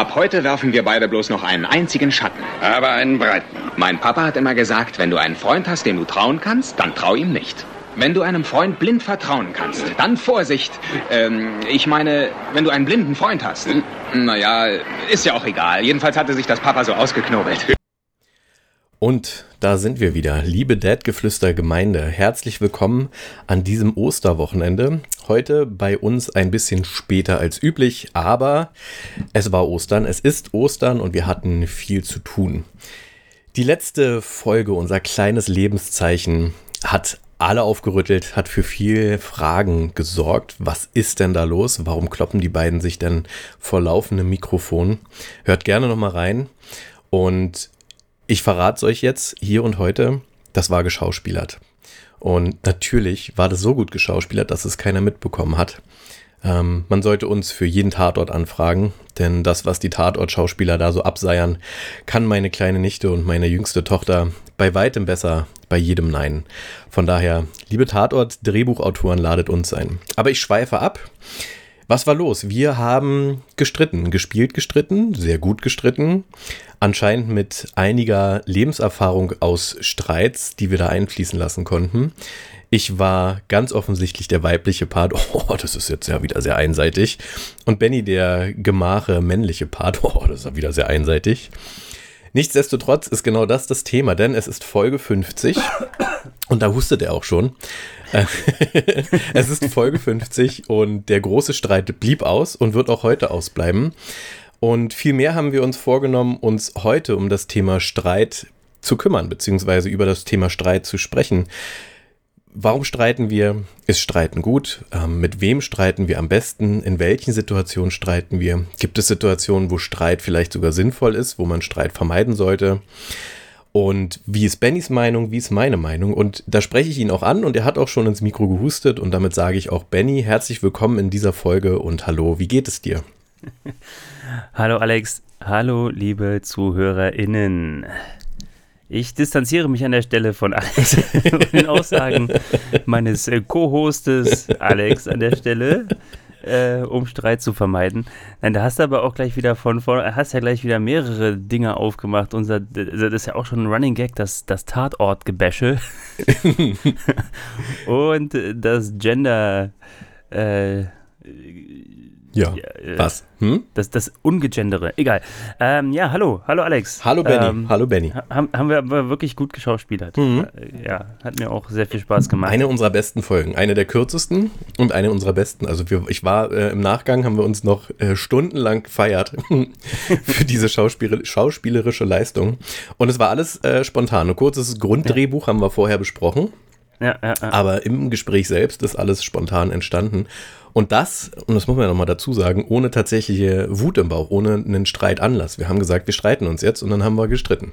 Ab heute werfen wir beide bloß noch einen einzigen Schatten. Aber einen breiten. Mein Papa hat immer gesagt, wenn du einen Freund hast, dem du trauen kannst, dann trau ihm nicht. Wenn du einem Freund blind vertrauen kannst, dann Vorsicht. Ähm, ich meine, wenn du einen blinden Freund hast. Naja, ist ja auch egal. Jedenfalls hatte sich das Papa so ausgeknobelt. Und da sind wir wieder, liebe Dad-Geflüster Gemeinde. Herzlich willkommen an diesem Osterwochenende. Heute bei uns ein bisschen später als üblich, aber es war Ostern, es ist Ostern und wir hatten viel zu tun. Die letzte Folge, unser kleines Lebenszeichen, hat alle aufgerüttelt, hat für viel Fragen gesorgt. Was ist denn da los? Warum kloppen die beiden sich denn vor laufendem Mikrofon? Hört gerne nochmal rein. Und ich verrate es euch jetzt hier und heute, das war geschauspielert. Und natürlich war das so gut geschauspielert, dass es keiner mitbekommen hat. Ähm, man sollte uns für jeden Tatort anfragen, denn das, was die Tatort-Schauspieler da so abseiern, kann meine kleine Nichte und meine jüngste Tochter bei weitem besser bei jedem Nein. Von daher, liebe Tatort-Drehbuchautoren, ladet uns ein. Aber ich schweife ab. Was war los? Wir haben gestritten, gespielt gestritten, sehr gut gestritten. Anscheinend mit einiger Lebenserfahrung aus Streits, die wir da einfließen lassen konnten. Ich war ganz offensichtlich der weibliche Part. Oh, das ist jetzt ja wieder sehr einseitig. Und Benny der gemache männliche Part. Oh, das ist ja wieder sehr einseitig. Nichtsdestotrotz ist genau das das Thema, denn es ist Folge 50 und da hustet er auch schon. es ist Folge 50 und der große Streit blieb aus und wird auch heute ausbleiben. Und vielmehr haben wir uns vorgenommen, uns heute um das Thema Streit zu kümmern, beziehungsweise über das Thema Streit zu sprechen. Warum streiten wir? Ist Streiten gut? Ähm, mit wem streiten wir am besten? In welchen Situationen streiten wir? Gibt es Situationen, wo Streit vielleicht sogar sinnvoll ist, wo man Streit vermeiden sollte? Und wie ist Bennys Meinung, wie ist meine Meinung? Und da spreche ich ihn auch an und er hat auch schon ins Mikro gehustet und damit sage ich auch Benny, herzlich willkommen in dieser Folge und hallo, wie geht es dir? hallo Alex, hallo liebe ZuhörerInnen. Ich distanziere mich an der Stelle von Alex und den Aussagen meines äh, Co-Hostes Alex an der Stelle äh, um Streit zu vermeiden. Nein, da hast du aber auch gleich wieder von vorne, hast ja gleich wieder mehrere Dinge aufgemacht. Unser, das ist ja auch schon ein Running Gag, das, das Tatort-Gebäsche. Und das Gender. Äh, ja, ja was? Hm? Das, das Ungegendere. Egal. Ähm, ja, hallo. Hallo Alex. Hallo Benny. Ähm, hallo Benny. Haben, haben wir aber wirklich gut geschauspielert. Mhm. Äh, ja, hat mir auch sehr viel Spaß gemacht. Eine unserer besten Folgen. Eine der kürzesten und eine unserer besten. Also wir, ich war äh, im Nachgang, haben wir uns noch äh, stundenlang gefeiert für diese Schauspiel schauspielerische Leistung. Und es war alles äh, spontan. Ein kurzes Grunddrehbuch haben wir vorher besprochen. Ja, ja, ja. Aber im Gespräch selbst ist alles spontan entstanden. Und das, und das muss man ja nochmal dazu sagen, ohne tatsächliche Wut im Bauch, ohne einen Streitanlass. Wir haben gesagt, wir streiten uns jetzt und dann haben wir gestritten.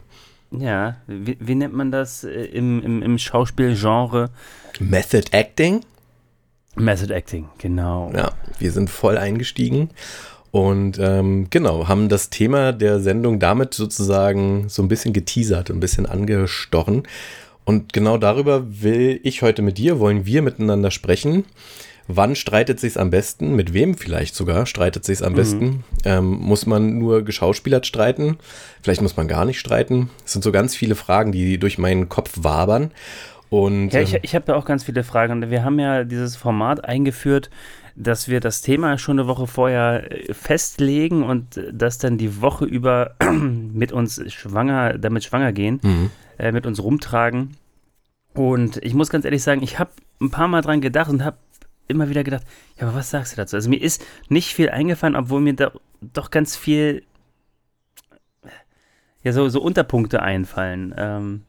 Ja, wie, wie nennt man das äh, im, im, im Schauspielgenre? Method Acting? Method Acting, genau. Ja, wir sind voll eingestiegen und ähm, genau, haben das Thema der Sendung damit sozusagen so ein bisschen geteasert, ein bisschen angestochen. Und genau darüber will ich heute mit dir, wollen wir miteinander sprechen. Wann streitet sich's am besten? Mit wem vielleicht sogar streitet sich's am mhm. besten? Ähm, muss man nur geschauspielert streiten? Vielleicht muss man gar nicht streiten. Es sind so ganz viele Fragen, die durch meinen Kopf wabern. Und, ja, ich, ähm, ich habe ja auch ganz viele Fragen. Wir haben ja dieses Format eingeführt, dass wir das Thema schon eine Woche vorher äh, festlegen und das dann die Woche über mit uns schwanger, damit schwanger gehen, mhm. äh, mit uns rumtragen. Und ich muss ganz ehrlich sagen, ich habe ein paar Mal dran gedacht und habe immer wieder gedacht, ja, aber was sagst du dazu? Also mir ist nicht viel eingefallen, obwohl mir da doch ganz viel, ja, so, so Unterpunkte einfallen. Ähm,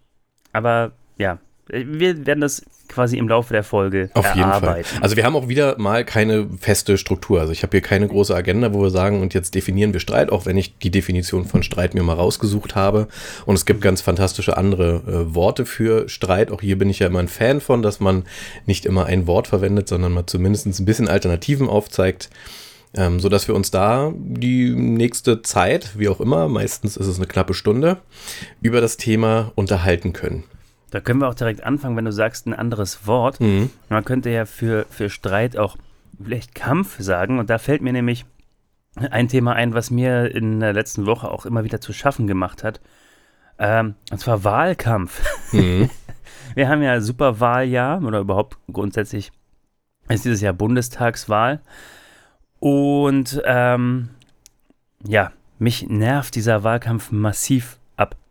aber ja, wir werden das quasi im Laufe der Folge Auf erarbeiten. jeden Fall. Also wir haben auch wieder mal keine feste Struktur. Also ich habe hier keine große Agenda, wo wir sagen, und jetzt definieren wir Streit, auch wenn ich die Definition von Streit mir mal rausgesucht habe. Und es gibt ganz fantastische andere äh, Worte für Streit. Auch hier bin ich ja immer ein Fan von, dass man nicht immer ein Wort verwendet, sondern mal zumindest ein bisschen Alternativen aufzeigt. Ähm, so dass wir uns da die nächste Zeit, wie auch immer, meistens ist es eine knappe Stunde, über das Thema unterhalten können. Da können wir auch direkt anfangen, wenn du sagst ein anderes Wort. Mhm. Man könnte ja für, für Streit auch vielleicht Kampf sagen. Und da fällt mir nämlich ein Thema ein, was mir in der letzten Woche auch immer wieder zu schaffen gemacht hat. Ähm, und zwar Wahlkampf. Mhm. Wir haben ja Superwahljahr oder überhaupt grundsätzlich ist dieses Jahr Bundestagswahl. Und ähm, ja, mich nervt dieser Wahlkampf massiv.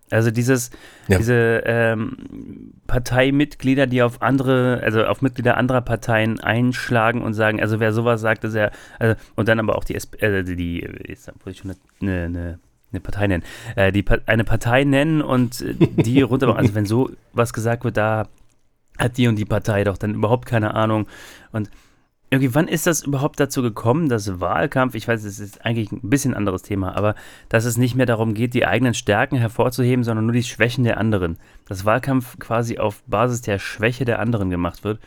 Also dieses, ja. diese ähm, Parteimitglieder, die auf andere, also auf Mitglieder anderer Parteien einschlagen und sagen, also wer sowas sagt, ist er, also, und dann aber auch die, SP, äh, die, jetzt wollte ich schon eine, eine, eine Partei nennen, äh, die eine Partei nennen und die runter, also wenn so was gesagt wird, da hat die und die Partei doch dann überhaupt keine Ahnung und irgendwie, wann ist das überhaupt dazu gekommen, dass Wahlkampf, ich weiß, es ist eigentlich ein bisschen anderes Thema, aber dass es nicht mehr darum geht, die eigenen Stärken hervorzuheben, sondern nur die Schwächen der anderen. Dass Wahlkampf quasi auf Basis der Schwäche der anderen gemacht wird.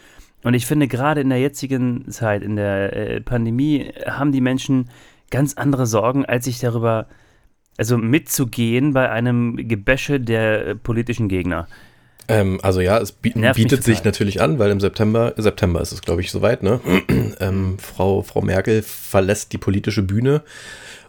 Und ich finde, gerade in der jetzigen Zeit, in der äh, Pandemie, haben die Menschen ganz andere Sorgen, als sich darüber, also mitzugehen bei einem Gebäsche der äh, politischen Gegner. Ähm, also ja, es bi bietet sich natürlich an, weil im September, September ist es, glaube ich, soweit, ne? ähm, Frau, Frau Merkel verlässt die politische Bühne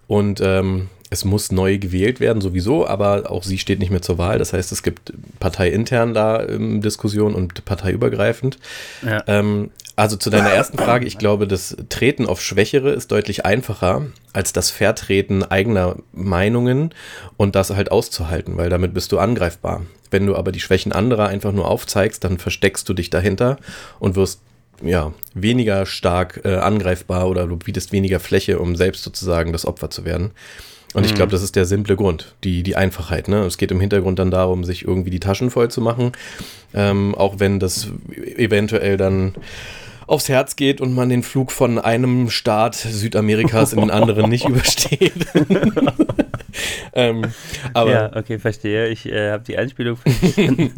und ähm, es muss neu gewählt werden, sowieso, aber auch sie steht nicht mehr zur Wahl. Das heißt, es gibt parteiintern da ähm, Diskussion und parteiübergreifend. Ja. Ähm, also zu deiner ersten Frage, ich glaube, das Treten auf Schwächere ist deutlich einfacher als das Vertreten eigener Meinungen und das halt auszuhalten, weil damit bist du angreifbar. Wenn du aber die Schwächen anderer einfach nur aufzeigst, dann versteckst du dich dahinter und wirst ja weniger stark äh, angreifbar oder du bietest weniger Fläche, um selbst sozusagen das Opfer zu werden. Und ich mhm. glaube, das ist der simple Grund, die, die Einfachheit. Ne? Es geht im Hintergrund dann darum, sich irgendwie die Taschen voll zu machen, ähm, auch wenn das eventuell dann aufs Herz geht und man den Flug von einem Staat Südamerikas in den anderen nicht übersteht. ähm, aber, ja, okay, verstehe. Ich äh, habe die Einspielung verstanden.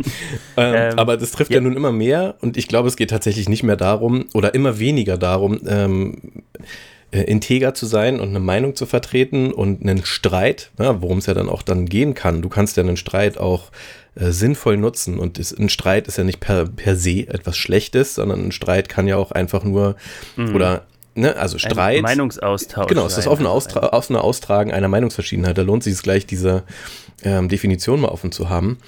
ähm, ähm, aber das trifft ja. ja. nun immer mehr und ich glaube, es geht tatsächlich nicht mehr darum oder immer weniger darum, ähm, äh, integer zu sein und eine Meinung zu vertreten und einen Streit, ja, worum es ja dann auch dann gehen kann. Du kannst ja einen Streit auch äh, sinnvoll nutzen. Und ist, ein Streit ist ja nicht per, per se etwas Schlechtes, sondern ein Streit kann ja auch einfach nur mhm. oder Ne, also Streit. Ein Meinungsaustausch. Genau, es ist offene, Austra offene Austragen einer Meinungsverschiedenheit. Da lohnt sich es gleich, diese ähm, Definition mal offen zu haben.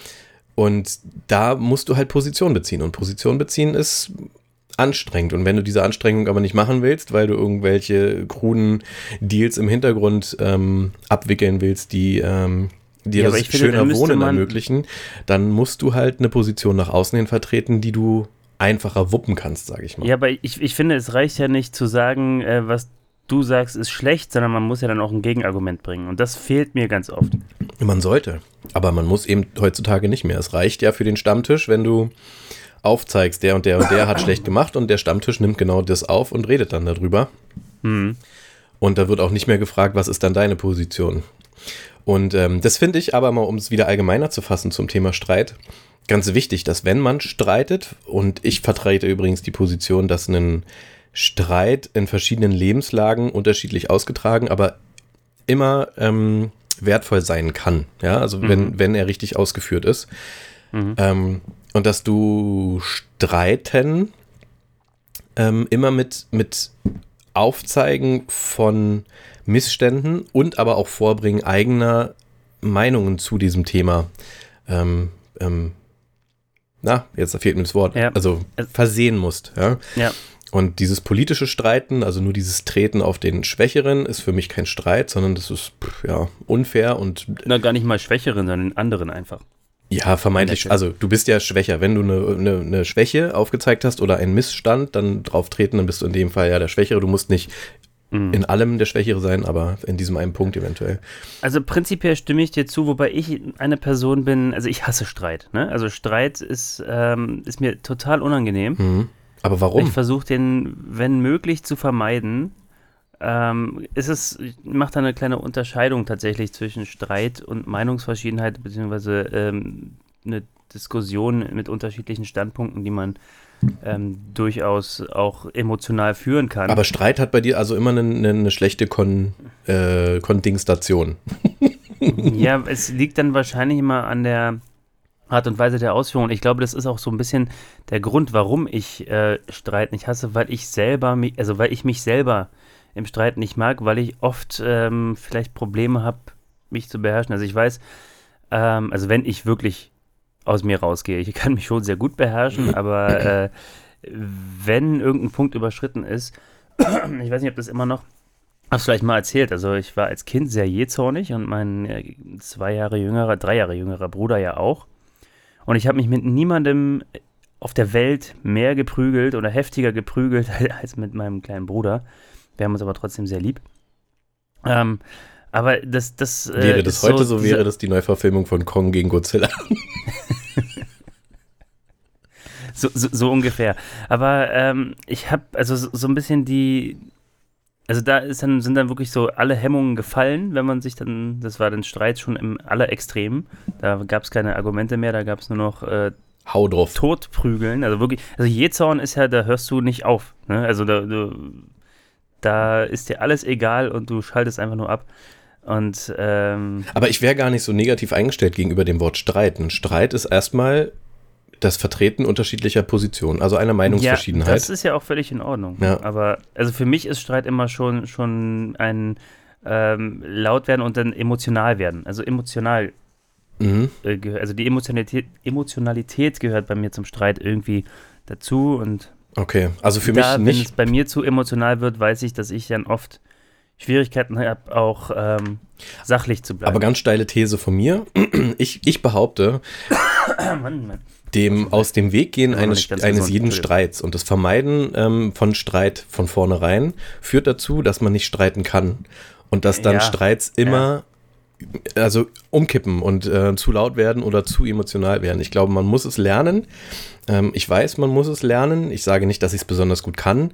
Und da musst du halt Position beziehen. Und Position beziehen ist anstrengend. Und wenn du diese Anstrengung aber nicht machen willst, weil du irgendwelche kruden Deals im Hintergrund ähm, abwickeln willst, die ähm, dir ja, das schöner Wohnen ermöglichen, dann musst du halt eine Position nach außen hin vertreten, die du einfacher wuppen kannst, sage ich mal. Ja, aber ich, ich finde, es reicht ja nicht zu sagen, äh, was du sagst, ist schlecht, sondern man muss ja dann auch ein Gegenargument bringen. Und das fehlt mir ganz oft. Man sollte. Aber man muss eben heutzutage nicht mehr. Es reicht ja für den Stammtisch, wenn du aufzeigst, der und der und der hat schlecht gemacht und der Stammtisch nimmt genau das auf und redet dann darüber. Mhm. Und da wird auch nicht mehr gefragt, was ist dann deine Position. Und ähm, das finde ich aber mal, um es wieder allgemeiner zu fassen zum Thema Streit, ganz wichtig, dass wenn man streitet, und ich vertrete übrigens die Position, dass ein Streit in verschiedenen Lebenslagen unterschiedlich ausgetragen, aber immer ähm, wertvoll sein kann. Ja, also mhm. wenn, wenn er richtig ausgeführt ist. Mhm. Ähm, und dass du Streiten ähm, immer mit, mit Aufzeigen von Missständen und aber auch Vorbringen eigener Meinungen zu diesem Thema. Ähm, ähm, na, jetzt fehlt mir das Wort. Ja. Also versehen musst. Ja? ja. Und dieses politische Streiten, also nur dieses Treten auf den Schwächeren, ist für mich kein Streit, sondern das ist ja unfair und. Na, gar nicht mal Schwächeren, sondern den anderen einfach. Ja, vermeintlich. Also du bist ja schwächer. Wenn du eine, eine, eine, Schwäche aufgezeigt hast oder einen Missstand, dann drauf treten, dann bist du in dem Fall ja der Schwächere. Du musst nicht mhm. in allem der Schwächere sein, aber in diesem einen Punkt eventuell. Also prinzipiell stimme ich dir zu, wobei ich eine Person bin, also ich hasse Streit. Ne? Also Streit ist, ähm, ist mir total unangenehm. Mhm. Aber warum? Ich versuche den, wenn möglich, zu vermeiden. Ähm, ist es, ich mache da eine kleine Unterscheidung tatsächlich zwischen Streit und Meinungsverschiedenheit, beziehungsweise ähm, eine Diskussion mit unterschiedlichen Standpunkten, die man ähm, durchaus auch emotional führen kann. Aber Streit hat bei dir also immer eine, eine schlechte Kon, äh, Kondingstation. ja, es liegt dann wahrscheinlich immer an der Art und Weise der Ausführung. Ich glaube, das ist auch so ein bisschen der Grund, warum ich äh, Streit nicht hasse, weil ich selber, mich, also weil ich mich selber im Streit nicht mag, weil ich oft ähm, vielleicht Probleme habe, mich zu beherrschen. Also ich weiß, ähm, also wenn ich wirklich aus mir rausgehe, ich kann mich schon sehr gut beherrschen, aber äh, wenn irgendein Punkt überschritten ist, ich weiß nicht, ob das immer noch, hast du vielleicht mal erzählt, also ich war als Kind sehr jähzornig und mein äh, zwei Jahre jüngerer, drei Jahre jüngerer Bruder ja auch. Und ich habe mich mit niemandem auf der Welt mehr geprügelt oder heftiger geprügelt als mit meinem kleinen Bruder. Wir haben uns aber trotzdem sehr lieb. Ähm, aber das, das äh, wäre das heute so, so wäre das die Neuverfilmung von Kong gegen Godzilla. so, so, so, ungefähr. Aber ähm, ich habe also so, so, ein bisschen die, also da dann, sind dann wirklich so alle Hemmungen gefallen, wenn man sich dann, das war dann Streit schon im aller Extremen. Da gab es keine Argumente mehr, da gab es nur noch äh, Hau drauf. Totprügeln. Also wirklich, also Jezorn ist ja, da hörst du nicht auf. Ne? Also da, du, da ist dir alles egal und du schaltest einfach nur ab. Und, ähm, Aber ich wäre gar nicht so negativ eingestellt gegenüber dem Wort Streiten. Streit ist erstmal das Vertreten unterschiedlicher Positionen, also eine Meinungsverschiedenheit. Ja, das ist ja auch völlig in Ordnung. Ja. Aber also für mich ist Streit immer schon, schon ein ähm, laut werden und dann emotional werden. Also emotional. Mhm. Äh, also die Emotionalität, Emotionalität gehört bei mir zum Streit irgendwie dazu und Okay, also für da, mich nicht. Wenn es bei mir zu emotional wird, weiß ich, dass ich dann oft Schwierigkeiten habe, auch ähm, sachlich zu bleiben. Aber ganz steile These von mir. Ich, ich behaupte, Mann, Mann. dem aus dem Weg gehen eines, eines jeden Streits und das Vermeiden ähm, von Streit von vornherein führt dazu, dass man nicht streiten kann. Und dass dann ja, Streits immer ja. Also umkippen und äh, zu laut werden oder zu emotional werden. Ich glaube, man muss es lernen. Ähm, ich weiß, man muss es lernen. Ich sage nicht, dass ich es besonders gut kann,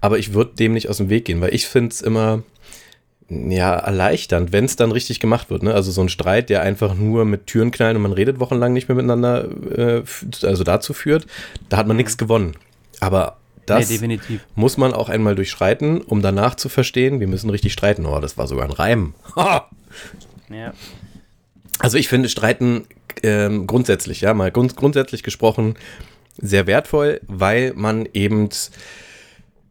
aber ich würde dem nicht aus dem Weg gehen, weil ich finde es immer ja, erleichternd, wenn es dann richtig gemacht wird. Ne? Also so ein Streit, der einfach nur mit Türen knallen und man redet wochenlang nicht mehr miteinander, äh, also dazu führt, da hat man nichts gewonnen. Aber das nee, muss man auch einmal durchschreiten, um danach zu verstehen, wir müssen richtig streiten. Oh, das war sogar ein Reim. Ja. Also ich finde Streiten ähm, grundsätzlich, ja, mal grund grundsätzlich gesprochen, sehr wertvoll, weil man eben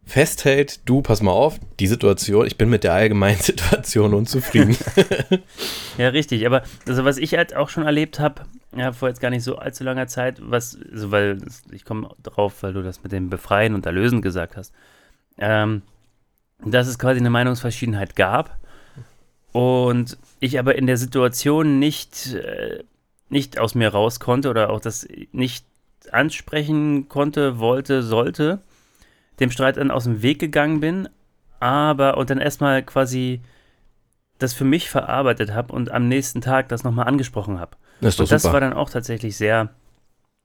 festhält, du, pass mal auf, die Situation, ich bin mit der allgemeinen Situation unzufrieden. ja, richtig, aber also was ich halt auch schon erlebt habe, ja, vor jetzt gar nicht so allzu langer Zeit, was, also weil ich komme drauf, weil du das mit dem Befreien und Erlösen gesagt hast, ähm, dass es quasi eine Meinungsverschiedenheit gab und ich aber in der Situation nicht, äh, nicht aus mir raus konnte oder auch das nicht ansprechen konnte, wollte, sollte dem Streit dann aus dem Weg gegangen bin, aber und dann erstmal quasi das für mich verarbeitet habe und am nächsten Tag das nochmal angesprochen habe. Das und das super. war dann auch tatsächlich sehr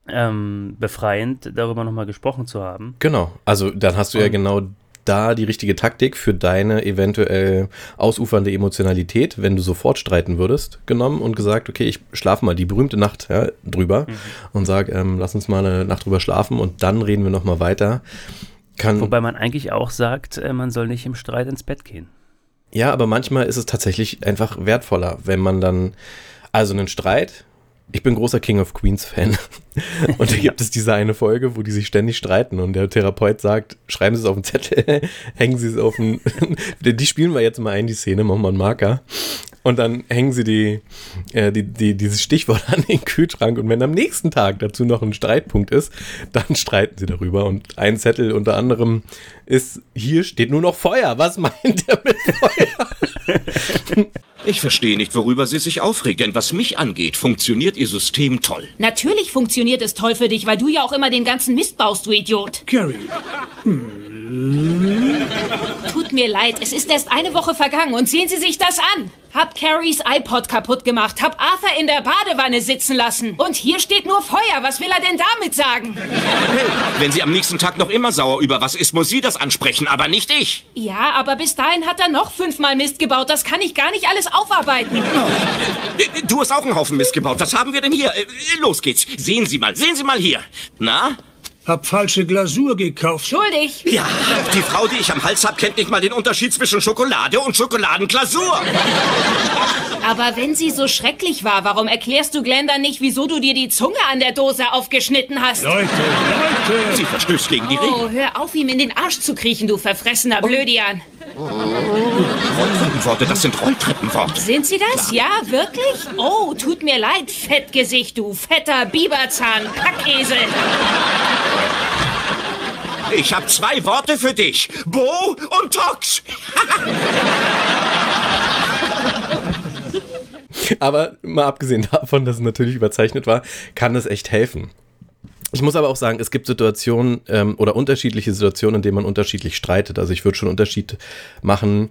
ähm, befreiend, darüber nochmal gesprochen zu haben. Genau, also dann hast du und, ja genau da die richtige Taktik für deine eventuell ausufernde Emotionalität, wenn du sofort streiten würdest, genommen und gesagt, okay, ich schlafe mal die berühmte Nacht ja, drüber mhm. und sag, ähm, lass uns mal eine Nacht drüber schlafen und dann reden wir nochmal weiter. Kann, Wobei man eigentlich auch sagt, äh, man soll nicht im Streit ins Bett gehen. Ja, aber manchmal ist es tatsächlich einfach wertvoller, wenn man dann, also einen Streit, ich bin großer King of Queens Fan. Und da gibt es diese eine Folge, wo die sich ständig streiten und der Therapeut sagt, schreiben Sie es auf den Zettel, hängen Sie es auf den, die spielen wir jetzt mal ein, die Szene, machen wir einen Marker. Und dann hängen sie die, äh, die, die, dieses Stichwort an den Kühlschrank. Und wenn am nächsten Tag dazu noch ein Streitpunkt ist, dann streiten sie darüber. Und ein Zettel unter anderem ist, hier steht nur noch Feuer. Was meint er mit Feuer? Ich verstehe nicht, worüber Sie sich aufregt, denn was mich angeht, funktioniert Ihr System toll. Natürlich funktioniert es toll für dich, weil du ja auch immer den ganzen Mist baust, du Idiot. Carrie. Hm. Tut mir leid, es ist erst eine Woche vergangen und sehen Sie sich das an. Hab Carries iPod kaputt gemacht, hab Arthur in der Badewanne sitzen lassen. Und hier steht nur Feuer. Was will er denn damit sagen? Wenn sie am nächsten Tag noch immer sauer über was ist, muss sie das ansprechen, aber nicht ich. Ja, aber bis dahin hat er noch fünfmal Mist gebaut. Das kann ich gar nicht alles aufarbeiten. Du hast auch einen Haufen Mist gebaut. Was haben wir denn hier? Äh, los geht's. Sehen Sie mal, sehen Sie mal hier. Na? Hab falsche Glasur gekauft. Schuldig. Ja, die Frau, die ich am Hals hab, kennt nicht mal den Unterschied zwischen Schokolade und Schokoladenglasur. Aber wenn sie so schrecklich war, warum erklärst du Glenn dann nicht, wieso du dir die Zunge an der Dose aufgeschnitten hast? Leute, Leute! Sie verstößt gegen die Regeln. Oh, hör auf, ihm in den Arsch zu kriechen, du verfressener Blödian. Rolltreppenworte, das sind Rolltreppenworte. Sind sie das? Ja, wirklich? Oh, tut mir leid, Fettgesicht, du fetter Biberzahn, Packesel. Ich habe zwei Worte für dich. Bo und Tox. Aber mal abgesehen davon, dass es natürlich überzeichnet war, kann es echt helfen. Ich muss aber auch sagen, es gibt Situationen ähm, oder unterschiedliche Situationen, in denen man unterschiedlich streitet. Also ich würde schon Unterschied machen,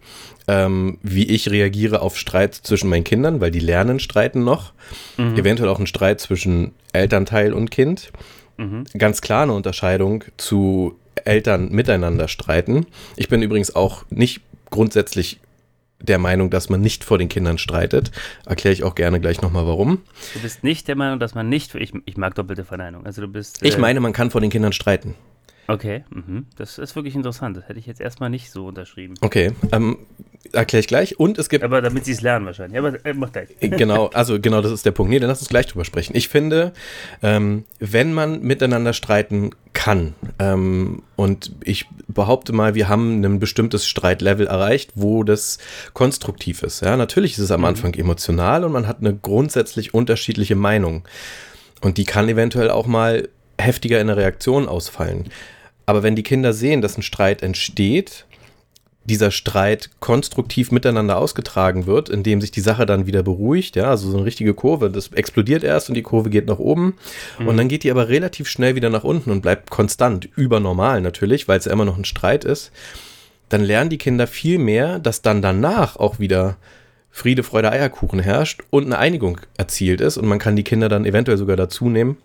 ähm, wie ich reagiere auf Streit zwischen meinen Kindern, weil die lernen streiten noch. Mhm. Eventuell auch ein Streit zwischen Elternteil und Kind. Mhm. Ganz klar eine Unterscheidung zu Eltern miteinander streiten. Ich bin übrigens auch nicht grundsätzlich der Meinung, dass man nicht vor den Kindern streitet. Erkläre ich auch gerne gleich nochmal warum. Du bist nicht der Meinung, dass man nicht. Ich, ich mag doppelte Verneinung. Also du bist. Äh, ich meine, man kann vor den Kindern streiten. Okay, mhm. das ist wirklich interessant. Das hätte ich jetzt erstmal nicht so unterschrieben. Okay, ähm, erkläre ich gleich. Und es gibt. Aber damit sie es lernen wahrscheinlich. Aber äh, mach gleich. Genau, also genau, das ist der Punkt. Nee, dann lass uns gleich drüber sprechen. Ich finde, ähm, wenn man miteinander streiten kann, ähm, und ich behaupte mal, wir haben ein bestimmtes Streitlevel erreicht, wo das konstruktiv ist. Ja, natürlich ist es am mhm. Anfang emotional und man hat eine grundsätzlich unterschiedliche Meinung. Und die kann eventuell auch mal heftiger in der Reaktion ausfallen. Aber wenn die Kinder sehen, dass ein Streit entsteht, dieser Streit konstruktiv miteinander ausgetragen wird, indem sich die Sache dann wieder beruhigt, ja, also so eine richtige Kurve, das explodiert erst und die Kurve geht nach oben mhm. und dann geht die aber relativ schnell wieder nach unten und bleibt konstant, über normal natürlich, weil es ja immer noch ein Streit ist, dann lernen die Kinder viel mehr, dass dann danach auch wieder Friede, Freude, Eierkuchen herrscht und eine Einigung erzielt ist und man kann die Kinder dann eventuell sogar dazu nehmen.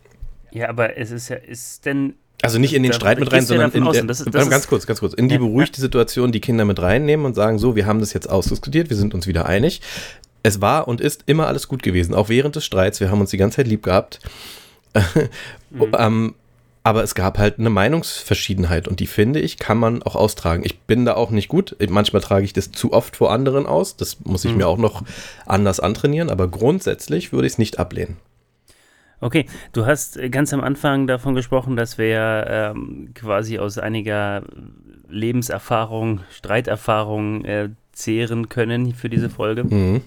Ja, aber es ist ja, ist denn also nicht in den Streit mit rein, sondern in, der, das ist, das ganz kurz, ganz kurz, in die beruhigte Situation die Kinder mit reinnehmen und sagen, so, wir haben das jetzt ausdiskutiert, wir sind uns wieder einig. Es war und ist immer alles gut gewesen, auch während des Streits. Wir haben uns die ganze Zeit lieb gehabt. mhm. ähm, aber es gab halt eine Meinungsverschiedenheit und die finde ich, kann man auch austragen. Ich bin da auch nicht gut. Manchmal trage ich das zu oft vor anderen aus. Das muss ich mhm. mir auch noch anders antrainieren, aber grundsätzlich würde ich es nicht ablehnen. Okay, du hast ganz am Anfang davon gesprochen, dass wir ähm, quasi aus einiger Lebenserfahrung, Streiterfahrung äh, zehren können für diese Folge. Mhm.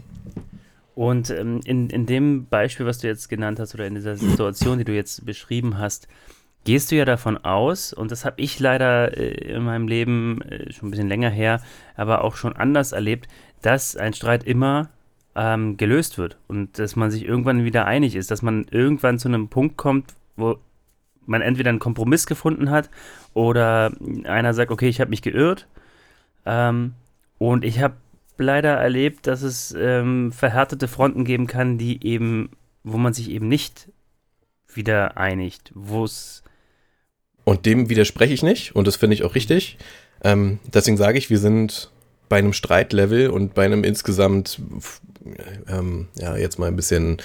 Und ähm, in, in dem Beispiel, was du jetzt genannt hast, oder in dieser Situation, die du jetzt beschrieben hast, gehst du ja davon aus, und das habe ich leider äh, in meinem Leben äh, schon ein bisschen länger her, aber auch schon anders erlebt, dass ein Streit immer ähm, gelöst wird und dass man sich irgendwann wieder einig ist, dass man irgendwann zu einem Punkt kommt, wo man entweder einen Kompromiss gefunden hat oder einer sagt, okay, ich habe mich geirrt. Ähm, und ich habe leider erlebt, dass es ähm, verhärtete Fronten geben kann, die eben, wo man sich eben nicht wieder einigt, wo es und dem widerspreche ich nicht und das finde ich auch richtig. Ähm, deswegen sage ich, wir sind bei einem Streitlevel und bei einem insgesamt ähm, ja, jetzt mal ein bisschen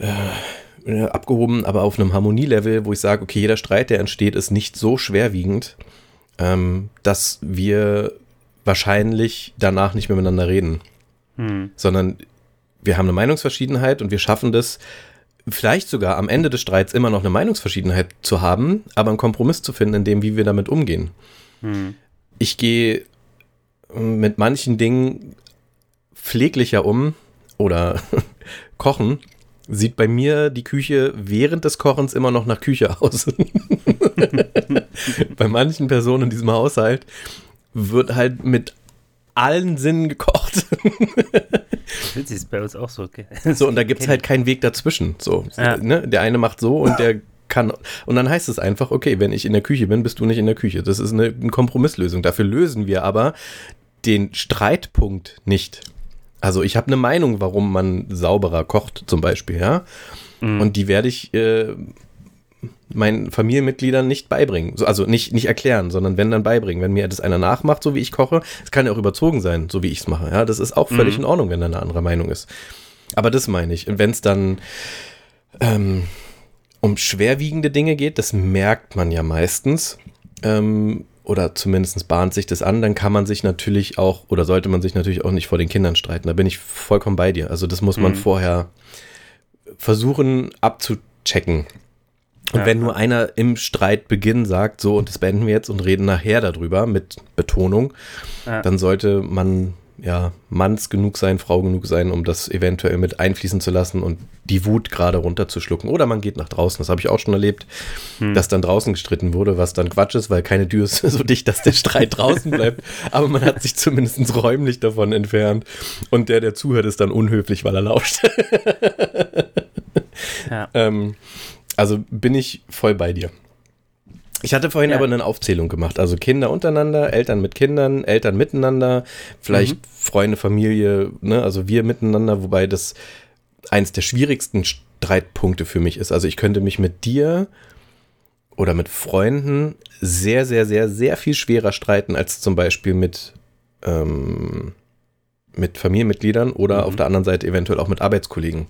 äh, abgehoben, aber auf einem Harmonielevel, wo ich sage, okay, jeder Streit, der entsteht, ist nicht so schwerwiegend, ähm, dass wir wahrscheinlich danach nicht mehr miteinander reden. Hm. Sondern wir haben eine Meinungsverschiedenheit und wir schaffen das, vielleicht sogar am Ende des Streits immer noch eine Meinungsverschiedenheit zu haben, aber einen Kompromiss zu finden, in dem, wie wir damit umgehen. Hm. Ich gehe mit manchen Dingen pfleglicher um oder kochen, sieht bei mir die Küche während des Kochens immer noch nach Küche aus. bei manchen Personen in diesem Haushalt wird halt mit allen Sinnen gekocht. Das ist bei uns auch so. So, und da gibt es halt keinen Weg dazwischen. So, ja. ne? Der eine macht so und der kann. Und dann heißt es einfach, okay, wenn ich in der Küche bin, bist du nicht in der Küche. Das ist eine, eine Kompromisslösung. Dafür lösen wir aber den Streitpunkt nicht. Also ich habe eine Meinung, warum man sauberer kocht, zum Beispiel, ja. Mhm. Und die werde ich äh, meinen Familienmitgliedern nicht beibringen. Also nicht, nicht erklären, sondern wenn dann beibringen. Wenn mir das einer nachmacht, so wie ich koche, es kann ja auch überzogen sein, so wie ich es mache. Ja, das ist auch völlig mhm. in Ordnung, wenn da eine andere Meinung ist. Aber das meine ich. Und wenn es dann ähm, um schwerwiegende Dinge geht, das merkt man ja meistens. Ähm, oder zumindest bahnt sich das an, dann kann man sich natürlich auch oder sollte man sich natürlich auch nicht vor den Kindern streiten. Da bin ich vollkommen bei dir. Also das muss man mhm. vorher versuchen abzuchecken. Und wenn nur einer im Streitbeginn sagt, so und das beenden wir jetzt und reden nachher darüber mit Betonung, Ja. dann sollte man ja Manns genug sein, Frau genug sein, um das eventuell mit einfließen zu lassen und die Wut gerade runterzuschlucken. Oder man geht nach draußen. Das habe ich auch schon erlebt, dass dann draußen gestritten wurde, was dann Quatsch ist, weil keine Tür ist so dicht, dass der Streit draußen bleibt. Aber man hat sich zumindest räumlich davon entfernt. Und der, der zuhört, ist dann unhöflich, weil er lauscht. Ja. Ähm, also bin ich voll bei dir. Ich hatte vorhin Ja. aber eine Aufzählung gemacht. Also Kinder untereinander, Eltern mit Kindern, Eltern miteinander, vielleicht Freunde, Familie, ne? also wir miteinander, wobei das eins der schwierigsten Streitpunkte für mich ist. Also ich könnte mich mit dir oder mit Freunden sehr, sehr, sehr, sehr viel schwerer streiten als zum Beispiel mit, ähm, mit Familienmitgliedern oder auf der anderen Seite eventuell auch mit Arbeitskollegen.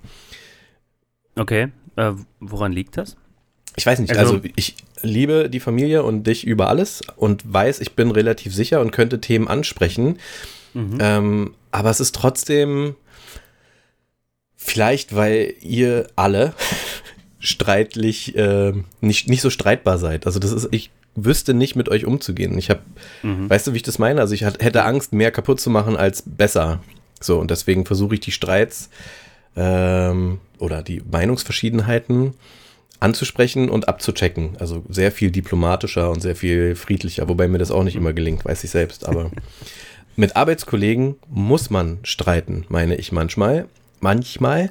Okay, äh, woran liegt das? Ich weiß nicht, Also- also, ich liebe die Familie und dich über alles und weiß, ich bin relativ sicher und könnte Themen ansprechen. Ähm, aber es ist trotzdem, vielleicht weil ihr alle streitlich äh, nicht, nicht so streitbar seid. Also das ist, ich wüsste nicht mit euch umzugehen. Ich habe, weißt du, wie ich das meine? Also ich hat, hätte Angst, mehr kaputt zu machen als besser. So, und deswegen versuche ich die Streits ähm, oder die Meinungsverschiedenheiten anzusprechen und abzuchecken. Also sehr viel diplomatischer und sehr viel friedlicher, wobei mir das auch nicht immer gelingt, weiß ich selbst. Aber mit Arbeitskollegen muss man streiten, meine ich manchmal. Manchmal,